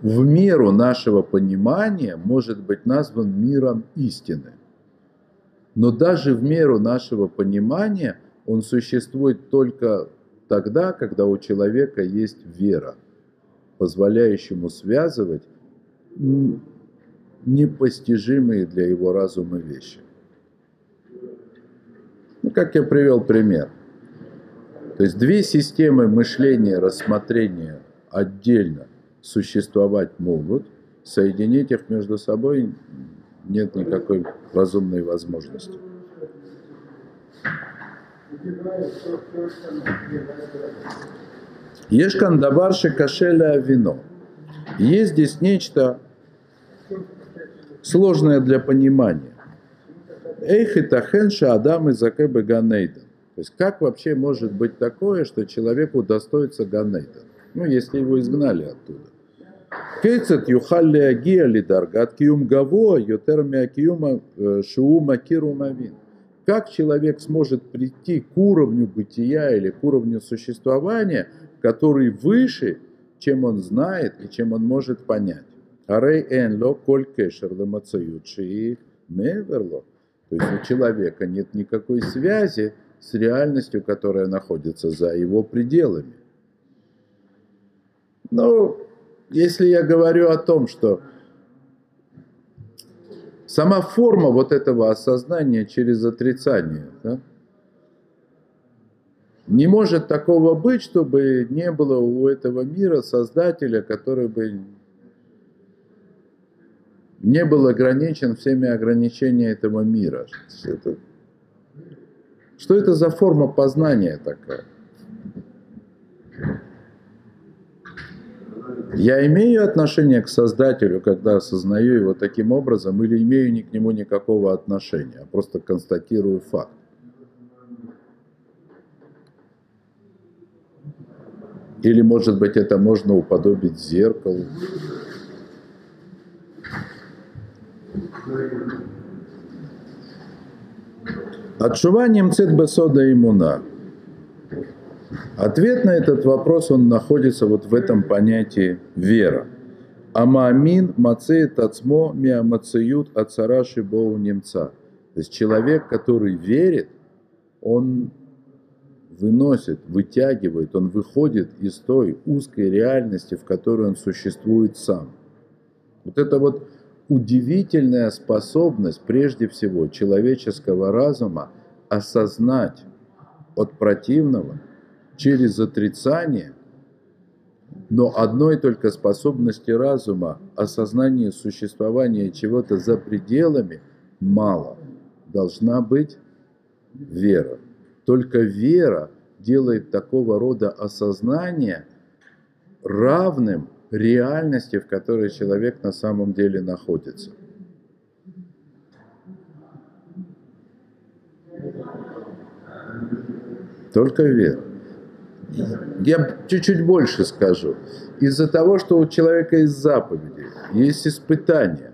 в меру нашего понимания может быть назван миром истины. Но даже в меру нашего понимания он существует только тогда, когда у человека есть вера, позволяющая ему связывать непостижимые для его разума вещи. Ну, как я привел пример. То есть две системы мышления, рассмотрения отдельно существовать могут, соединить их между собой нет никакой разумной возможности. Ешкан даварши кашеля вино. Есть здесь нечто сложное для понимания. Эйх и тахенша Адам и Закебе Ганейден. То есть как вообще может быть такое, что человеку достоится Ганейден? Ну, если его изгнали оттуда. Кейцет юхалли агия лидаргат киум гаво йотер миакиума э, шуума кирумавин. Как человек сможет прийти к уровню бытия или к уровню существования, который выше, чем он знает и чем он может понять? Арей энло коль кешер и меверло. То есть у человека нет никакой связи с реальностью, которая находится за его пределами. Но если я говорю о том, что сама форма вот этого осознания через отрицание, да, не может такого быть, чтобы не было у этого мира создателя, который бы не был ограничен всеми ограничениями этого мира. Это, что это за форма познания такая? Я имею отношение к Создателю, когда осознаю его таким образом, или имею ни к нему никакого отношения, а просто констатирую факт. Или, может быть, это можно уподобить зеркалу. Отшиванием цет бесода имуна. Ответ на этот вопрос, он находится вот в этом понятии вера. Амаамин мацеет тацмо миамацеют ацараши боу немца. То есть человек, который верит, он выносит, вытягивает, он выходит из той узкой реальности, в которой он существует сам. Вот это вот удивительная способность, прежде всего, человеческого разума осознать от противного через отрицание, но одной только способности разума, осознания существования чего-то за пределами мало. Должна быть вера. Только вера делает такого рода осознание равным реальности, в которой человек на самом деле находится. Только вера. Я чуть-чуть больше скажу. Из-за того, что у человека есть заповеди, есть испытания,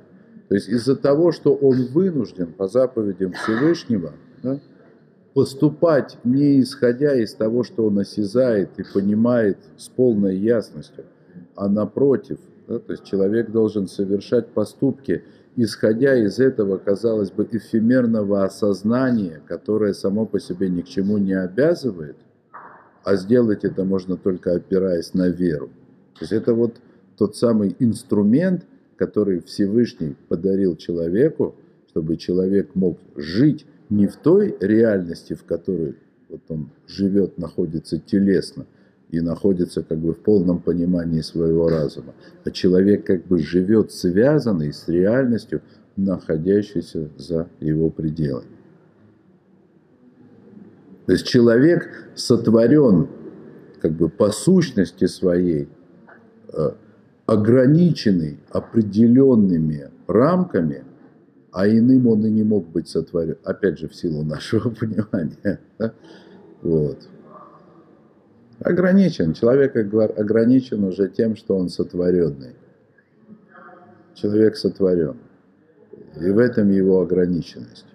то есть из-за того, что он вынужден по заповедям Всевышнего да, поступать не исходя из того, что он осязает и понимает с полной ясностью, а напротив, да, то есть человек должен совершать поступки, исходя из этого, казалось бы, эфемерного осознания, которое само по себе ни к чему не обязывает, а сделать это можно только опираясь на веру. То есть это вот тот самый инструмент, который Всевышний подарил человеку, чтобы человек мог жить не в той реальности, в которой вот он живет, находится телесно и находится как бы в полном понимании своего разума, а человек как бы живет связанный с реальностью, находящейся за его пределами. То есть человек сотворен как бы по сущности своей, э, ограниченный определенными рамками, а иным он и не мог быть сотворен, опять же, в силу нашего понимания. Вот. Ограничен. Человек ограничен уже тем, что он сотворенный. Человек сотворен. И в этом его ограниченность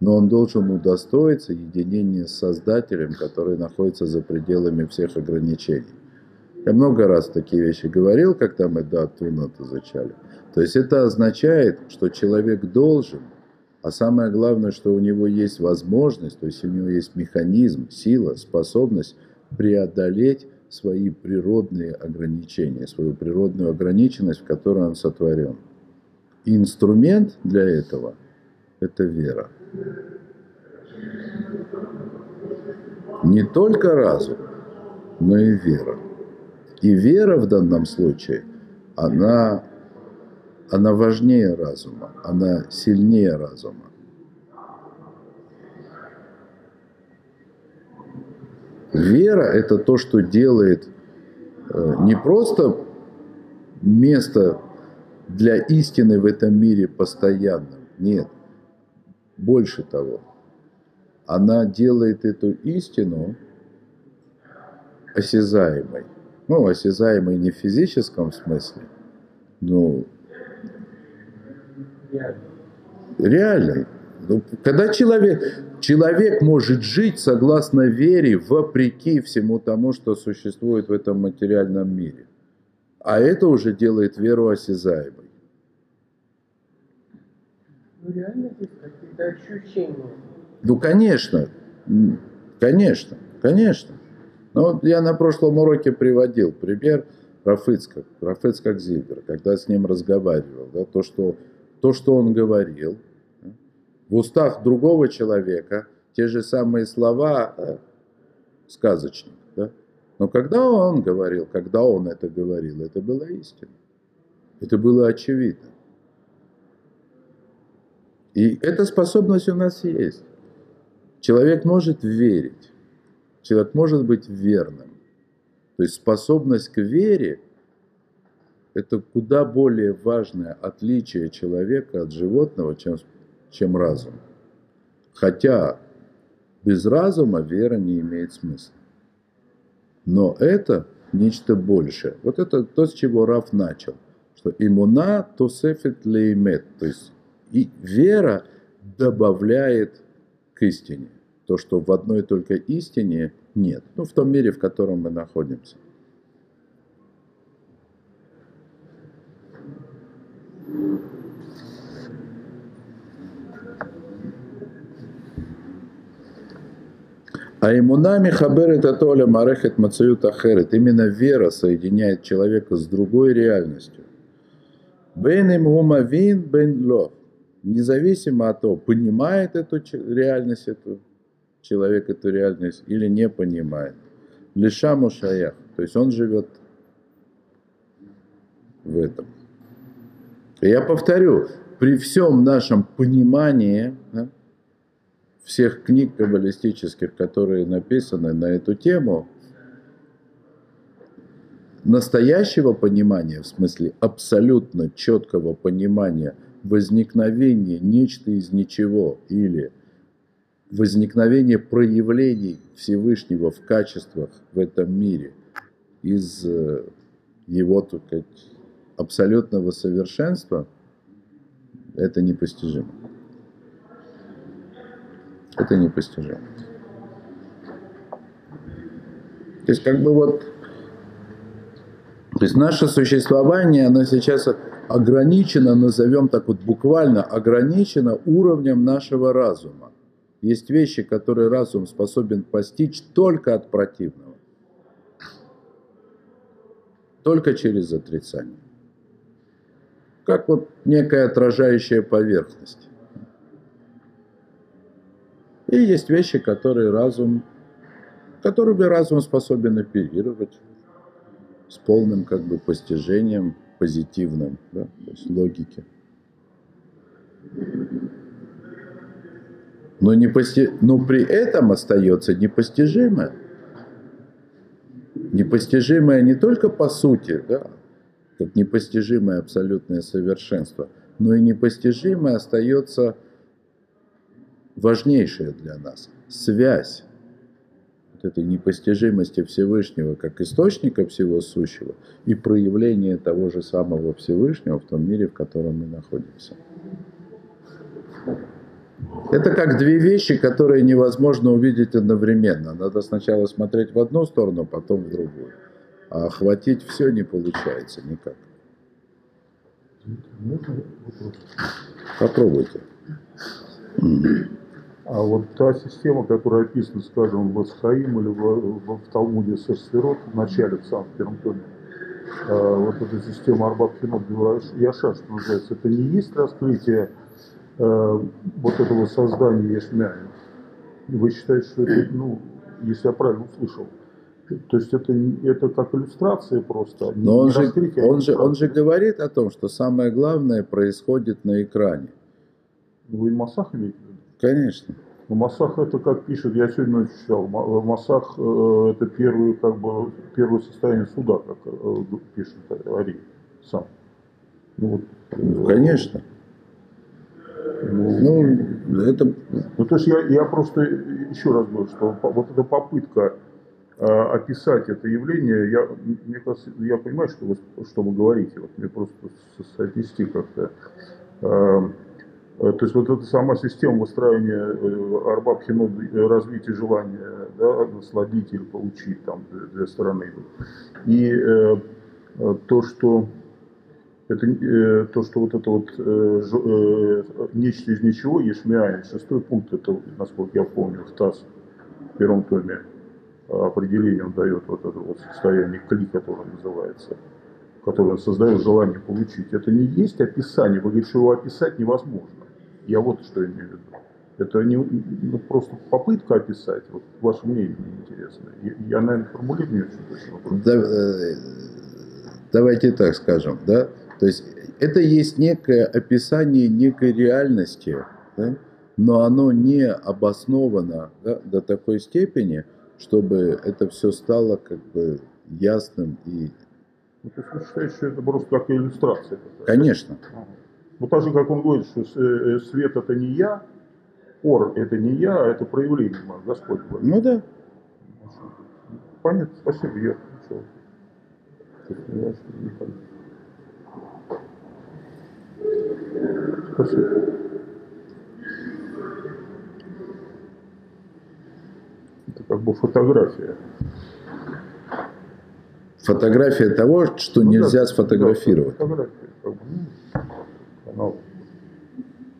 но он должен удостоиться единения с Создателем, который находится за пределами всех ограничений. Я много раз такие вещи говорил, когда мы до Атунат изучали. То есть это означает, что человек должен, а самое главное, что у него есть возможность, то есть у него есть механизм, сила, способность преодолеть свои природные ограничения, свою природную ограниченность, в которой он сотворен. И инструмент для этого – это вера. Не только разум, но и вера. И вера в данном случае, она, она важнее разума, она сильнее разума. Вера – это то, что делает э, не просто место для истины в этом мире постоянным, нет. Больше того, она делает эту истину осязаемой. Ну, осязаемой не в физическом смысле, но реальной. Ну, когда человек, человек может жить согласно вере, вопреки всему тому, что существует в этом материальном мире. А это уже делает веру осязаемой. Ну, реально здесь какие-то ощущения. Ну, конечно, конечно, конечно. Но вот я на прошлом уроке приводил пример Рафыцка, Рафыцка Зибер, когда с ним разговаривал, да, то, что, то, что он говорил, в устах другого человека те же самые слова да, сказочник. Да? Но когда он говорил, когда он это говорил, это было истина. Это было очевидно. И эта способность у нас есть. Человек может верить, человек может быть верным. То есть способность к вере – это куда более важное отличие человека от животного, чем, чем разум. Хотя без разума вера не имеет смысла. Но это нечто большее. Вот это то, с чего Раф начал, что имуна тосефет леймет, то есть и вера добавляет к истине. То, что в одной только истине нет. Ну, в том мире, в котором мы находимся. А имунами хаберет атоля марехет мацают ахерет. Именно вера соединяет человека с другой реальностью. Бен им гумавин бен ло независимо от того, понимает эту реальность, эту, человек эту реальность или не понимает. Лиша мушаях, то есть он живет в этом. Я повторю, при всем нашем понимании да, всех книг каббалистических, которые написаны на эту тему, настоящего понимания, в смысле абсолютно четкого понимания возникновения нечто из ничего или возникновения проявлений Всевышнего в качествах в этом мире из э, его, так сказать, абсолютного совершенства, это непостижимо. Это непостижимо. То есть как бы вот, то есть наше существование, оно сейчас ограничено, назовем так вот буквально, ограничено уровнем нашего разума. Есть вещи, которые разум способен постичь только от противного. Только через отрицание. Как вот некая отражающая поверхность. И есть вещи, которые разум, которыми разум способен оперировать с полным как бы постижением позитивным, да, то есть логики. Но, непости... Но при этом остается непостижимое. Непостижимое не только по сути, да, как непостижимое абсолютное совершенство, но и непостижимое остается важнейшее для нас – связь вот этой непостижимости Всевышнего как источника всего сущего и проявление того же самого Всевышнего в том мире, в котором мы находимся. Это как две вещи, которые невозможно увидеть одновременно. Надо сначала смотреть в одну сторону, потом в другую. А охватить все не получается никак. Попробуйте. А вот та система, которая описана, скажем, в Асхаим или в, в, в Талмуде Сесферот, в начале, в самом первом томе, э, вот эта система Арбат Хинот Яша, что называется, это не есть раскрытие э, вот этого создания Ешмяя? Вы считаете, что это, ну, если я правильно услышал, то есть это, это как иллюстрация просто. Но он, же, он, же, он же говорит о том, что самое главное происходит на экране. Вы Масах имеете? Конечно. Но Масах это как пишет, я сегодня читал, Масах э, это первое, как бы, первое состояние суда, как э, пишет Ари сам. Ну, вот, ну, Конечно. Ну, ну, это... ну, то есть я, я просто еще раз говорю, что вот эта попытка э, описать это явление, я, мне кажется, я понимаю, что вы, что вы говорите, вот мне просто соотнести как-то. Э, то есть вот эта сама система выстраивания э, Арбаб э, развития желания да, насладить или получить там две стороны. И э, то, что это э, то, что вот это вот э, э, нечто из ничего, Ешмиаин, шестой пункт, это, насколько я помню, в ТАСС, в первом томе определение он дает вот это вот состояние кли, которое называется, которое он создает желание получить. Это не есть описание, вы говорите, что его описать невозможно. Я вот что имею в виду. Это не ну, просто попытка описать. Вот ваше мнение интересно. Я, я наверное, формулирую не очень точно. Да, э, давайте так скажем, да. То есть это есть некое описание некой реальности, да? но оно не обосновано да, до такой степени, чтобы это все стало как бы ясным и. Ну, то есть вы считаете, что это просто как иллюстрация? Конечно. Ага. Ну, так же, как он говорит, что э, свет это не я, ор это не я, а это проявление Господь. Ну да. Понятно, спасибо, я Спасибо. Это как бы фотография. Фотография того, что ну, нельзя да, сфотографировать. Да, фотография, как бы, ну, ну,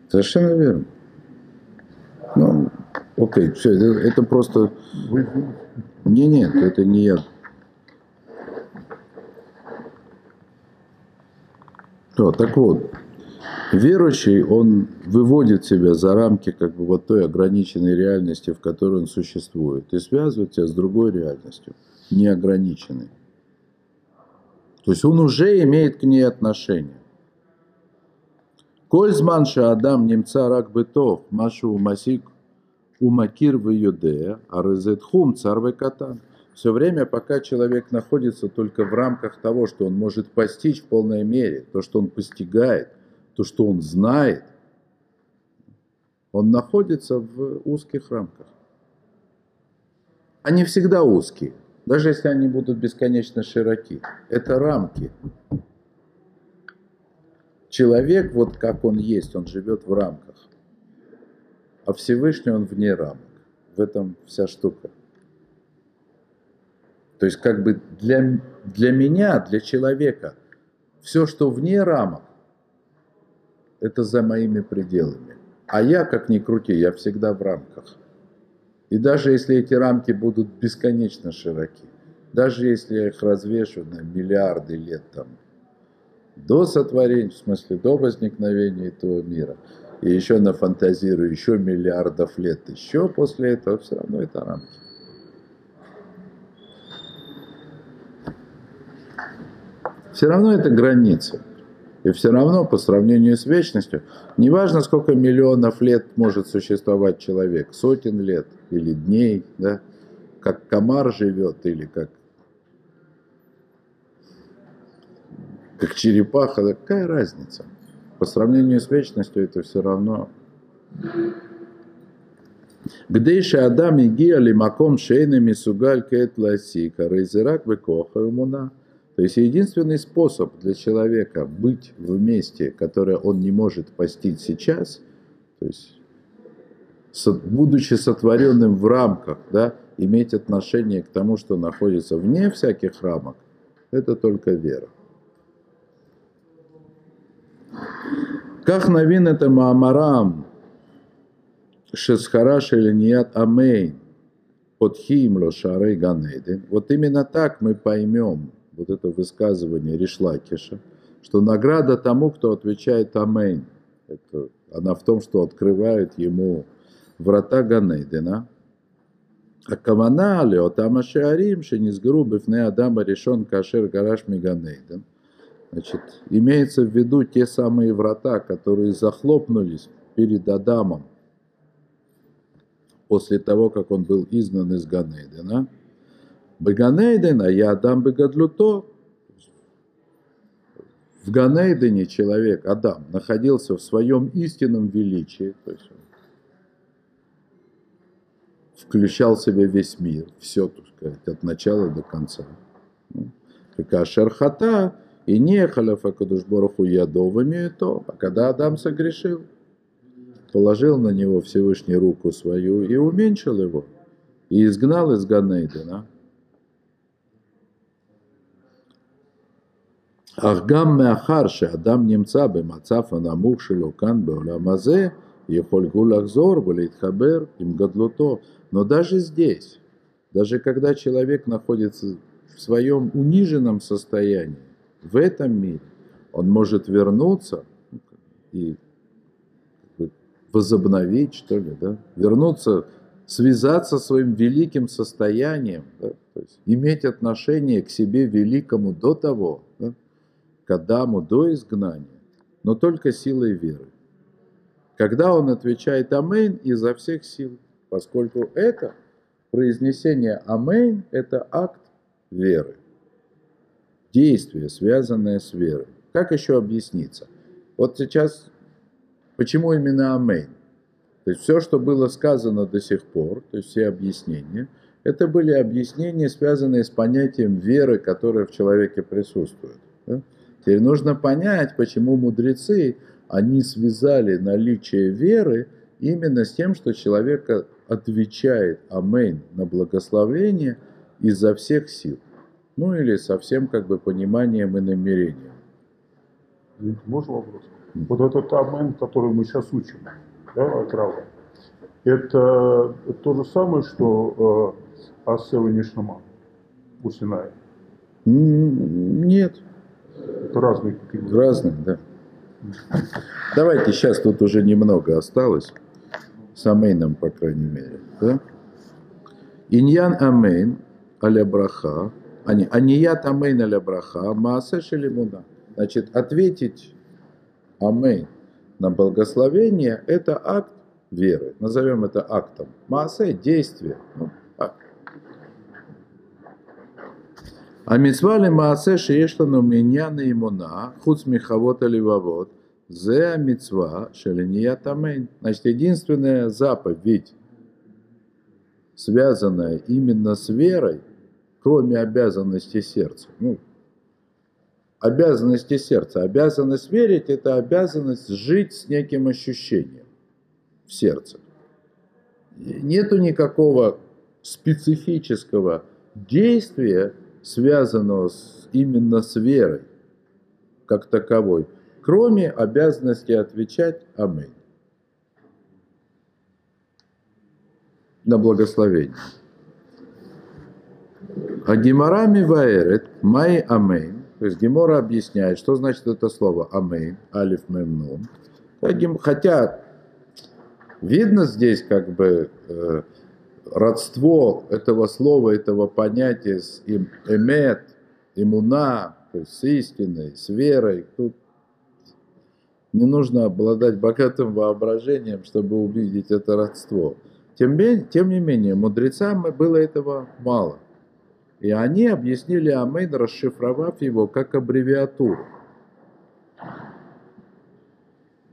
Совершенно верно. Ну, окей, все, это, это просто... Не, нет, это не я. О, так вот, верующий, он выводит себя за рамки как бы вот той ограниченной реальности, в которой он существует, и связывает себя с другой реальностью, неограниченной. То есть он уже имеет к ней отношение. Коль зман шаадам немца рак бытов, машу масик умакир в юдея, а хум царвы катан. Все время, пока человек находится только в рамках того, что он может постичь в полной мере, то, что он постигает, то, что он знает, он находится в узких рамках. Они всегда узкие, даже если они будут бесконечно широки. Это рамки. Человек, вот как он есть, он живет в рамках. А Всевышний он вне рамок. В этом вся штука. То есть как бы для, для меня, для человека, все, что вне рамок, это за моими пределами. А я, как ни крути, я всегда в рамках. И даже если эти рамки будут бесконечно широки, даже если я их развешу на миллиарды лет там, до сотворения, в смысле до возникновения этого мира, и еще нафантазирую еще миллиардов лет еще после этого, все равно это рамки. Все равно это граница. И все равно по сравнению с вечностью, неважно сколько миллионов лет может существовать человек, сотен лет или дней, да, как комар живет или как, как черепаха, какая разница? По сравнению с вечностью это все равно. Гдейша Адам Игия Лимаком Шейнами Сугаль Кет Ласика Рейзерак Векоха Умуна. То есть единственный способ для человека быть в месте, которое он не может постичь сейчас, то есть будучи сотворенным в рамках, да, иметь отношение к тому, что находится вне всяких рамок, это только вера. Как новин это Маамарам, Шесхара Шеленият Амейн, Подхим Лошарей Ганедин. Вот именно так мы поймем, вот это высказывание Ришлакиша, что награда тому, кто отвечает Амейн, это, она в том, что открывает ему врата Ганейдена. А кавана леотама шеарим, шенизгру бифне Адама решен кашер гараш миганейден. Значит, имеется в виду те самые врата, которые захлопнулись перед Адамом после того, как он был изгнан из Ганейдена. Баганейден, а я Адам Бегадлюто. В Ганейдене человек, Адам, находился в своем истинном величии, то есть включал в себя весь мир, все, так сказать, от начала до конца. Как Шархата и не халяфа Кадушбороху ядовыми то, а когда Адам согрешил, положил на него Всевышний руку свою и уменьшил его, и изгнал из Ганейдена. Ахгам меахарши Адам немца бы мацафа намухшилу кан бы и хольгулахзор болит хабер им гадлуто. Но даже здесь, даже когда человек находится в своем униженном состоянии, в этом мире, он может вернуться и возобновить, что ли, да, вернуться, связаться своим великим состоянием, да, то есть иметь отношение к себе великому до того, да, к Адаму до изгнания, но только силой веры. Когда он отвечает «Амейн» изо всех сил, поскольку это произнесение «Амейн» – это акт веры, действие, связанное с верой. Как еще объясниться? Вот сейчас, почему именно «Амейн»? То есть все, что было сказано до сих пор, то есть все объяснения, это были объяснения, связанные с понятием веры, которое в человеке присутствует. Да? Теперь нужно понять, почему мудрецы, они связали наличие веры именно с тем, что человек отвечает «Амейн» на благословение изо всех сил. Ну или со всем как бы пониманием и намерением. Можно вопрос? Вот этот Амен, который мы сейчас учим, да, Акрава, это то же самое, что э, Асева Нишнама у Синая? Нет. Это разные какие-то. Разные, да. Давайте сейчас тут уже немного осталось. С Амейном, по крайней мере. Да? עניין אמן על הברכה, а не, עניית אמן על הברכה, מעשה של אמונה. Значит, ответить Амейн на благословение – это акт веры. Назовем это актом. מעשה – действие. Ну, акт. А митцва маасе шеешлану миньяна имуна, хуц михавота ливавот, зе митцва шелиният амейн. Значит, единственная заповедь, связанная именно с верой, кроме обязанности сердца. Ну, обязанности сердца. Обязанность верить – это обязанность жить с неким ощущением в сердце. Нету никакого специфического действия, связанного с, именно с верой, как таковой, кроме обязанности отвечать «Аминь» на благословение. А Гемарами ваэрет май амейн. То есть Гемора объясняет, что значит это слово амейн, алиф мемнун. Хотя видно здесь как бы э, родство этого слова, этого понятия с им, эмет, имуна, то есть с истиной, с верой. Тут не нужно обладать богатым воображением, чтобы увидеть это родство. Тем, тем не менее, мудрецам было этого мало. И они объяснили Амейн, расшифровав его как аббревиатуру.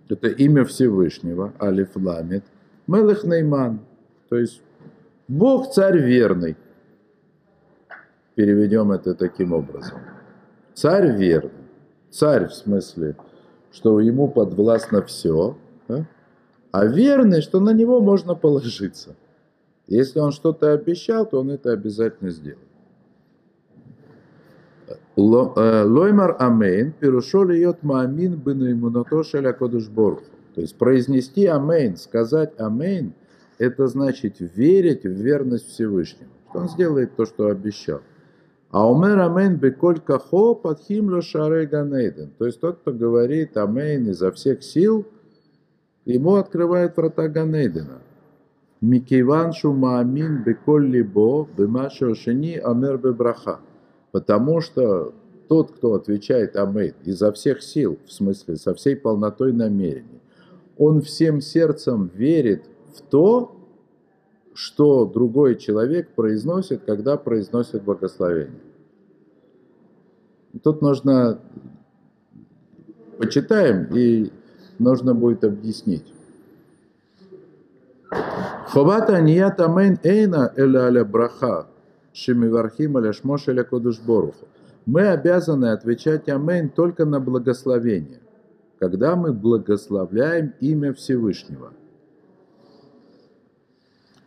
Это имя Всевышнего, Алиф Ламет, Мелых Нейман, то есть Бог царь верный. Переведем это таким образом. Царь верный. Царь в смысле, что ему подвластно все, да? а верный, что на него можно положиться. Если он что-то обещал, то он это обязательно сделает. לומר אמן, פירושו להיות מאמין בנאמנותו של הקדוש ברוך הוא. То есть произнести Амейн, сказать Амейн, это значит верить в верность Всевышнему, что он сделает то, что обещал. האומר אמן בכל כוחו פותחין שערי גן עדן. То есть тот, кто говорит Амейн изо всех сил, ему открывает врата Ганейдена. מכיוון שהוא מאמין בכל ליבו במה שנאמר בברכה потому что тот, кто отвечает Амейн изо всех сил, в смысле со всей полнотой намерений, он всем сердцем верит в то, что другой человек произносит, когда произносит благословение. Тут нужно почитаем и нужно будет объяснить. Ховата ният амейн эйна эля аля браха Шемивархим Аляшмош Аля Кодушборуху. Мы обязаны отвечать Амейн только на благословение, когда мы благословляем имя Всевышнего.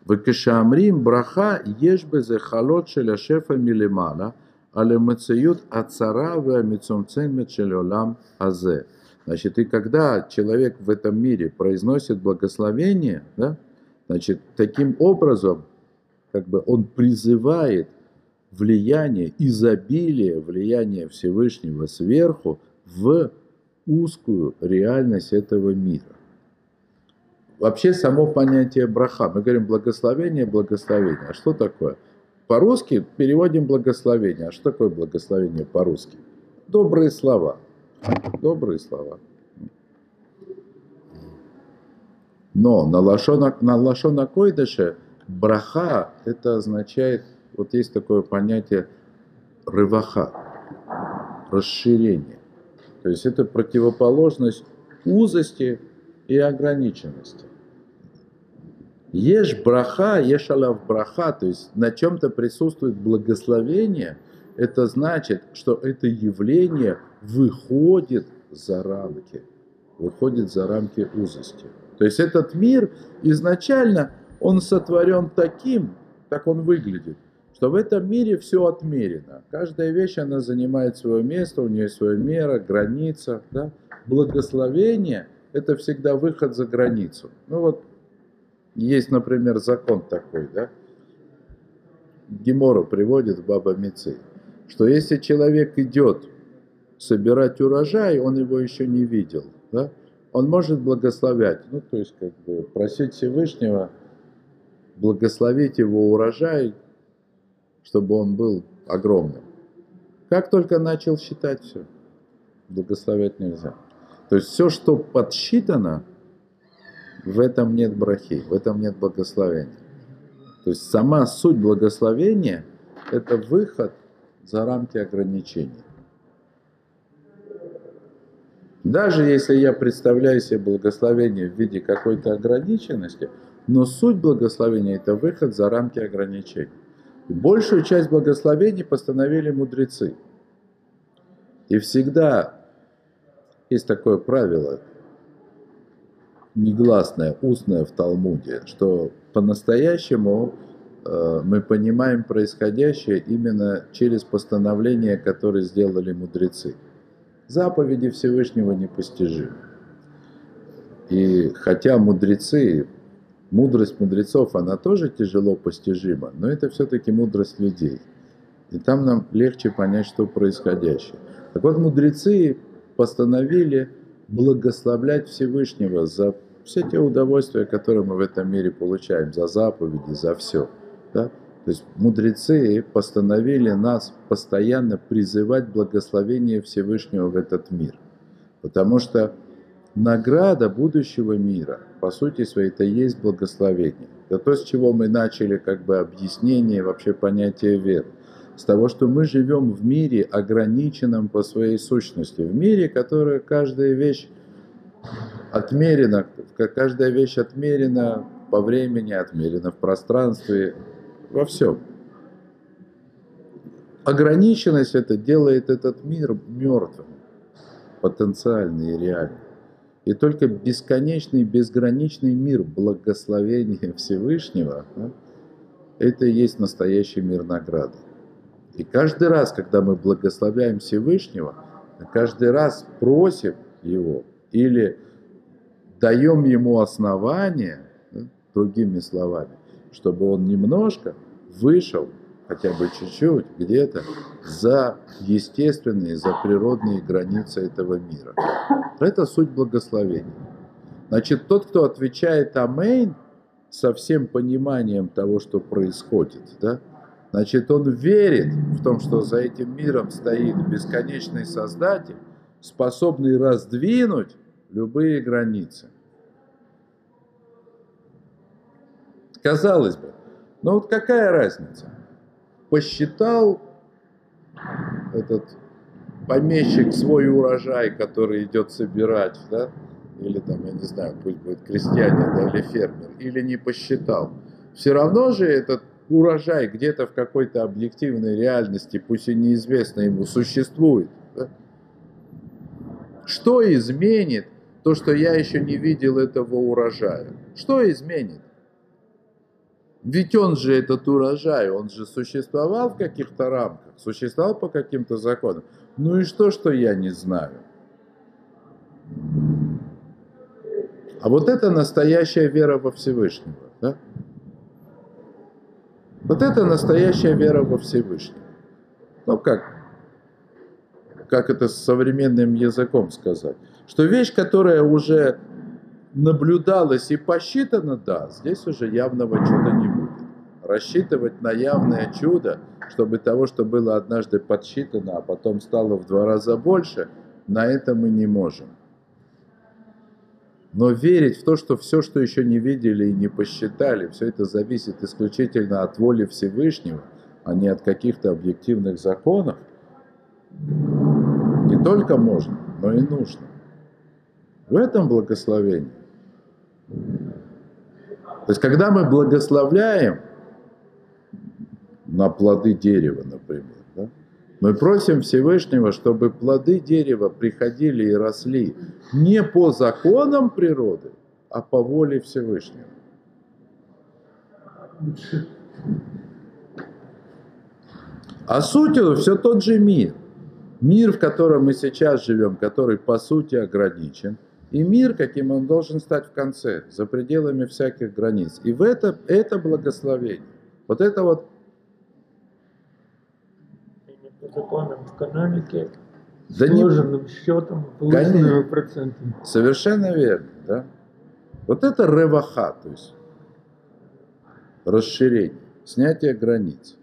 Векешамрим браха ешбе халот шеля шефа милимана, але мацеют ацара веамицумцен мечелолам азе. Значит, и когда человек в этом мире произносит благословение, да, значит, таким образом как бы он призывает влияние, изобилие влияния Всевышнего сверху в узкую реальность этого мира. Вообще само понятие браха, мы говорим благословение, благословение. А что такое? По-русски переводим благословение. А что такое благословение по-русски? Добрые слова. Добрые слова. Но на лашона, на лашона койдыше – Браха – это означает, вот есть такое понятие рываха, расширение. То есть это противоположность узости и ограниченности. Ешь браха, ешь алав браха, то есть на чем-то присутствует благословение, это значит, что это явление выходит за рамки, выходит за рамки узости. То есть этот мир изначально он сотворен таким, как он выглядит, что в этом мире все отмерено. Каждая вещь, она занимает свое место, у нее своя мера, граница. Да? Благословение – это всегда выход за границу. Ну вот, есть, например, закон такой, да? Гемора приводит в Баба Мицей, что если человек идет собирать урожай, он его еще не видел, да? он может благословлять, ну, то есть, как бы, просить Всевышнего – благословить его урожай, чтобы он был огромным. Как только начал считать все, благословять нельзя. То есть все, что подсчитано, в этом нет брахи, в этом нет благословения. То есть сама суть благословения – это выход за рамки ограничений. Даже если я представляю себе благословение в виде какой-то ограниченности, но суть благословения – это выход за рамки ограничений. И большую часть благословений постановили мудрецы. И всегда есть такое правило, негласное, устное в Талмуде, что по-настоящему э, мы понимаем происходящее именно через постановления, которые сделали мудрецы. Заповеди Всевышнего непостижимы. И хотя мудрецы мудрость мудрецов, она тоже тяжело постижима, но это все-таки мудрость людей. И там нам легче понять, что происходящее. Так вот, мудрецы постановили благословлять Всевышнего за все те удовольствия, которые мы в этом мире получаем, за заповеди, за все. Да? То есть мудрецы постановили нас постоянно призывать благословение Всевышнего в этот мир. Потому что награда будущего мира, по сути своей, это есть благословение. Это то, с чего мы начали как бы объяснение вообще понятия веры. С того, что мы живем в мире, ограниченном по своей сущности. В мире, который каждая вещь отмерена, каждая вещь отмерена по времени, отмерена в пространстве, во всем. Ограниченность это делает этот мир мертвым, потенциальный и реальный. И только бесконечный, безграничный мир благословения Всевышнего, да, это и есть настоящий мир награды. И каждый раз, когда мы благословляем Всевышнего, каждый раз просим Его или даем Ему основание, да, другими словами, чтобы Он немножко вышел хотя бы чуть-чуть, где-то за естественные, за природные границы этого мира. Это суть благословения. Значит, тот, кто отвечает «Амейн» со всем пониманием того, что происходит, да, значит, он верит в том, что за этим миром стоит бесконечный Создатель, способный раздвинуть любые границы. Казалось бы, но вот какая разница? Посчитал этот помещик свой урожай, который идет собирать, да, или там, я не знаю, пусть будет крестьянин, да, или фермер, или не посчитал. Все равно же этот урожай где-то в какой-то объективной реальности, пусть и неизвестно ему, существует. Да? Что изменит то, что я еще не видел этого урожая? Что изменит? Ведь он же этот урожай, он же существовал в каких-то рамках, существовал по каким-то законам. Ну и что, что я не знаю? А вот это настоящая вера во Всевышнего. Да? Вот это настоящая вера во Всевышнего. Ну как, как это с современным языком сказать? Что вещь, которая уже наблюдалось и посчитано, да, здесь уже явного чуда не будет. Рассчитывать на явное чудо, чтобы того, что было однажды подсчитано, а потом стало в два раза больше, на это мы не можем. Но верить в то, что все, что еще не видели и не посчитали, все это зависит исключительно от воли Всевышнего, а не от каких-то объективных законов, не только можно, но и нужно. В этом благословение. То есть, когда мы благословляем на плоды дерева, например, да, мы просим Всевышнего, чтобы плоды дерева приходили и росли не по законам природы, а по воле Всевышнего. А суть все тот же мир. Мир, в котором мы сейчас живем, который по сути ограничен – и мир, каким он должен стать в конце, за пределами всяких границ. И в это, это благословение. Вот это вот... Законам экономики, да сложенным не... счетом, полученными процентами. Совершенно верно, да. Вот это реваха, то есть расширение, снятие границ.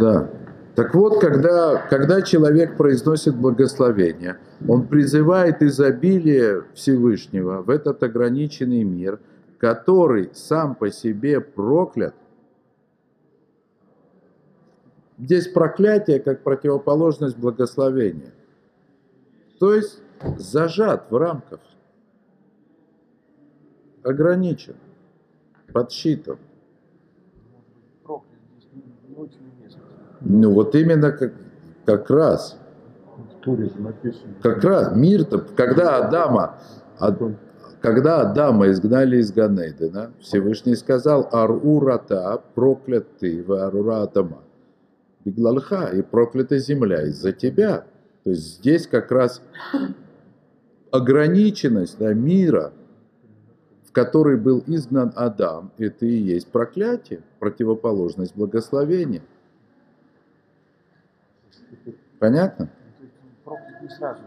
Да. Так вот, когда, когда человек произносит благословение, он призывает изобилие Всевышнего в этот ограниченный мир, который сам по себе проклят. Здесь проклятие как противоположность благословения. То есть зажат в рамках, ограничен, подсчитан. Ну вот именно как, как раз. Как раз мир-то, когда Адама, Ад, когда Адама изгнали из Ганейдена, Всевышний сказал, Арурата, проклят ты, Арура Адама. Биглалха, и проклята земля из-за тебя. То есть здесь как раз ограниченность да, мира, в который был изгнан Адам, это и есть проклятие, противоположность благословения. Понятно? Сразу.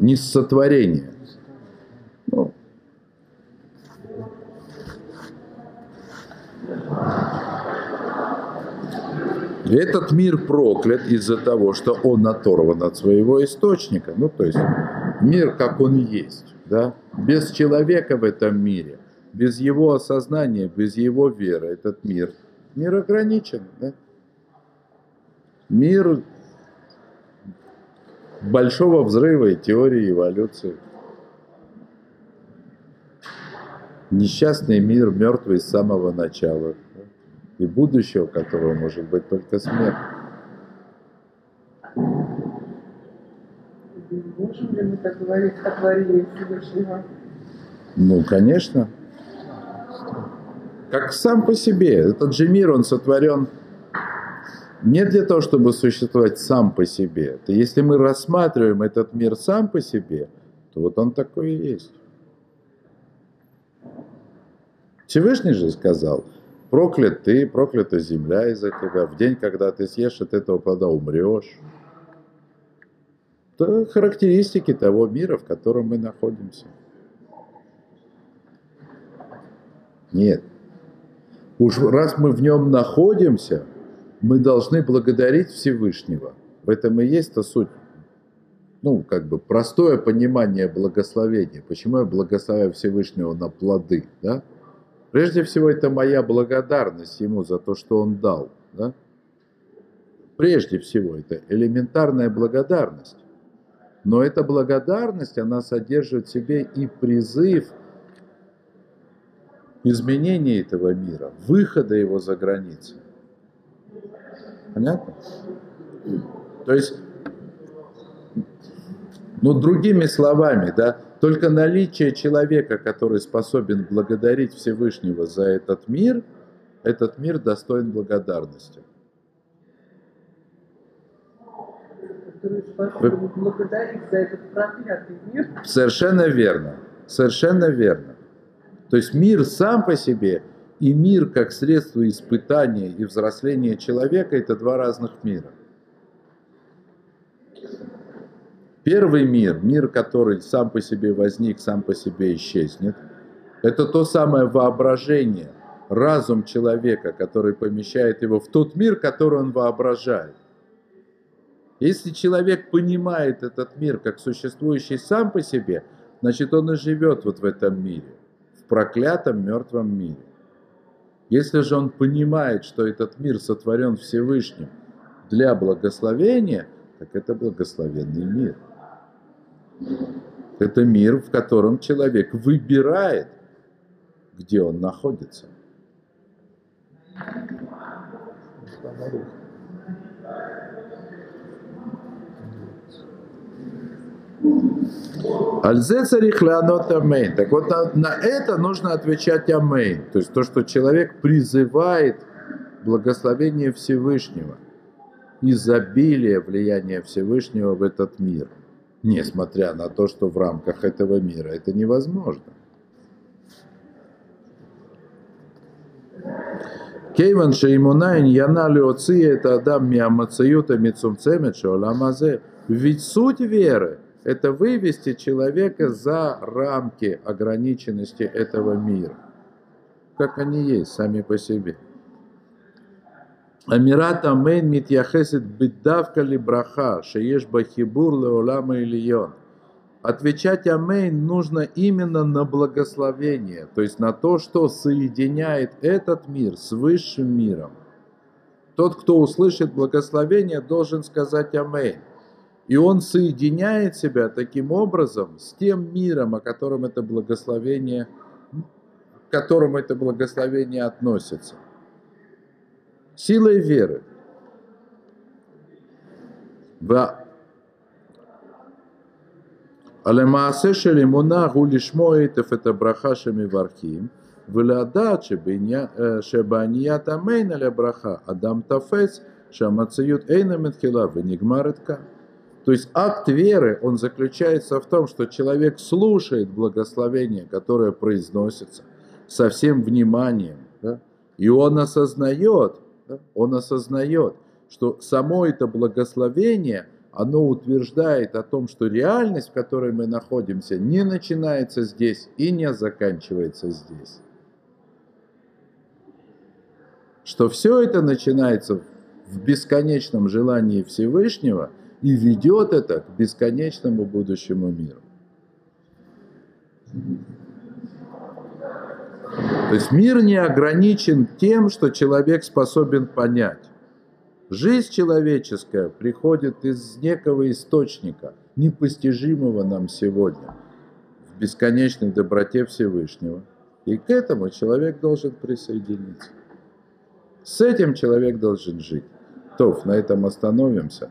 Не с сотворения. Ну. Этот мир проклят из-за того, что он оторван от своего источника. Ну, то есть мир, как он есть. Да? Без человека в этом мире, без его осознания, без его веры, этот мир, мир ограничен. Да? Мир большого взрыва и теории эволюции. Несчастный мир, мертвый с самого начала. И будущего которого может быть только смерть. Можем ли мы так говорить о творении Всевышнего? Ну, конечно. Как сам по себе. Этот же мир, он сотворен не для того, чтобы существовать сам по себе. То если мы рассматриваем этот мир сам по себе, то вот он такой и есть. Всевышний же сказал, проклят ты, проклята земля из-за тебя. В день, когда ты съешь от этого плода, умрешь. Это характеристики того мира, в котором мы находимся. Нет. Уж раз мы в нем находимся – мы должны благодарить Всевышнего. В этом и есть-то суть. Ну, как бы простое понимание благословения. Почему я благословляю Всевышнего на плоды, да? Прежде всего, это моя благодарность Ему за то, что Он дал, да? Прежде всего, это элементарная благодарность. Но эта благодарность, она содержит в себе и призыв изменения этого мира, выхода его за границы. Понятно? То есть, ну, другими словами, да, только наличие человека, который способен благодарить Всевышнего за этот мир, этот мир достоин благодарности. Вы... благодарить за этот проклятый мир. Совершенно верно. Совершенно верно. То есть мир сам по себе и мир как средство испытания и взросления человека – это два разных мира. Первый мир, мир, который сам по себе возник, сам по себе исчезнет, это то самое воображение, разум человека, который помещает его в тот мир, который он воображает. Если человек понимает этот мир как существующий сам по себе, значит он и живет вот в этом мире, в проклятом мертвом мире. Если же он понимает, что этот мир сотворен Всевышним для благословения, так это благословенный мир. Это мир, в котором человек выбирает, где он находится. Альзе царих леонот амейн. Так вот на, на это нужно отвечать амейн. То есть то, что человек призывает благословение Всевышнего, изобилие влияния Всевышнего в этот мир. Несмотря на то, что в рамках этого мира это невозможно. Кейван шеймунайн янали оци это адам миамацаюта мицумцемет шоламазе. Ведь суть веры – это вывести человека за рамки ограниченности этого мира, как они есть сами по себе. Амират Амейн Митьяхесет Бедавка Либраха, Шееш Бахибур Леолама Ильон. Отвечать Амейн нужно именно на благословение, то есть на то, что соединяет этот мир с высшим миром. Тот, кто услышит благословение, должен сказать Амейн. И он соединяет себя таким образом с тем миром, о котором это благословение, к которому это благословение относится силой веры. למעשה של אמונה הוא לשמוע היטב את הברכה שמברכים ולדעת שבעניית אמן על הברכה אדם תופס שהמציאות אינה מתחילה ונגמרת כאן. то есть акт веры, он заключается в том, что человек слушает благословение, которое произносится, со всем вниманием, да? и он осознает, он осознает, что само это благословение, оно утверждает о том, что реальность, в которой мы находимся, не начинается здесь и не заканчивается здесь. Что все это начинается в бесконечном желании Всевышнего и ведет это к бесконечному будущему миру. То есть мир не ограничен тем, что человек способен понять. Жизнь человеческая приходит из некого источника, непостижимого нам сегодня, в бесконечной доброте Всевышнего. И к этому человек должен присоединиться. С этим человек должен жить. Тоф, на этом остановимся.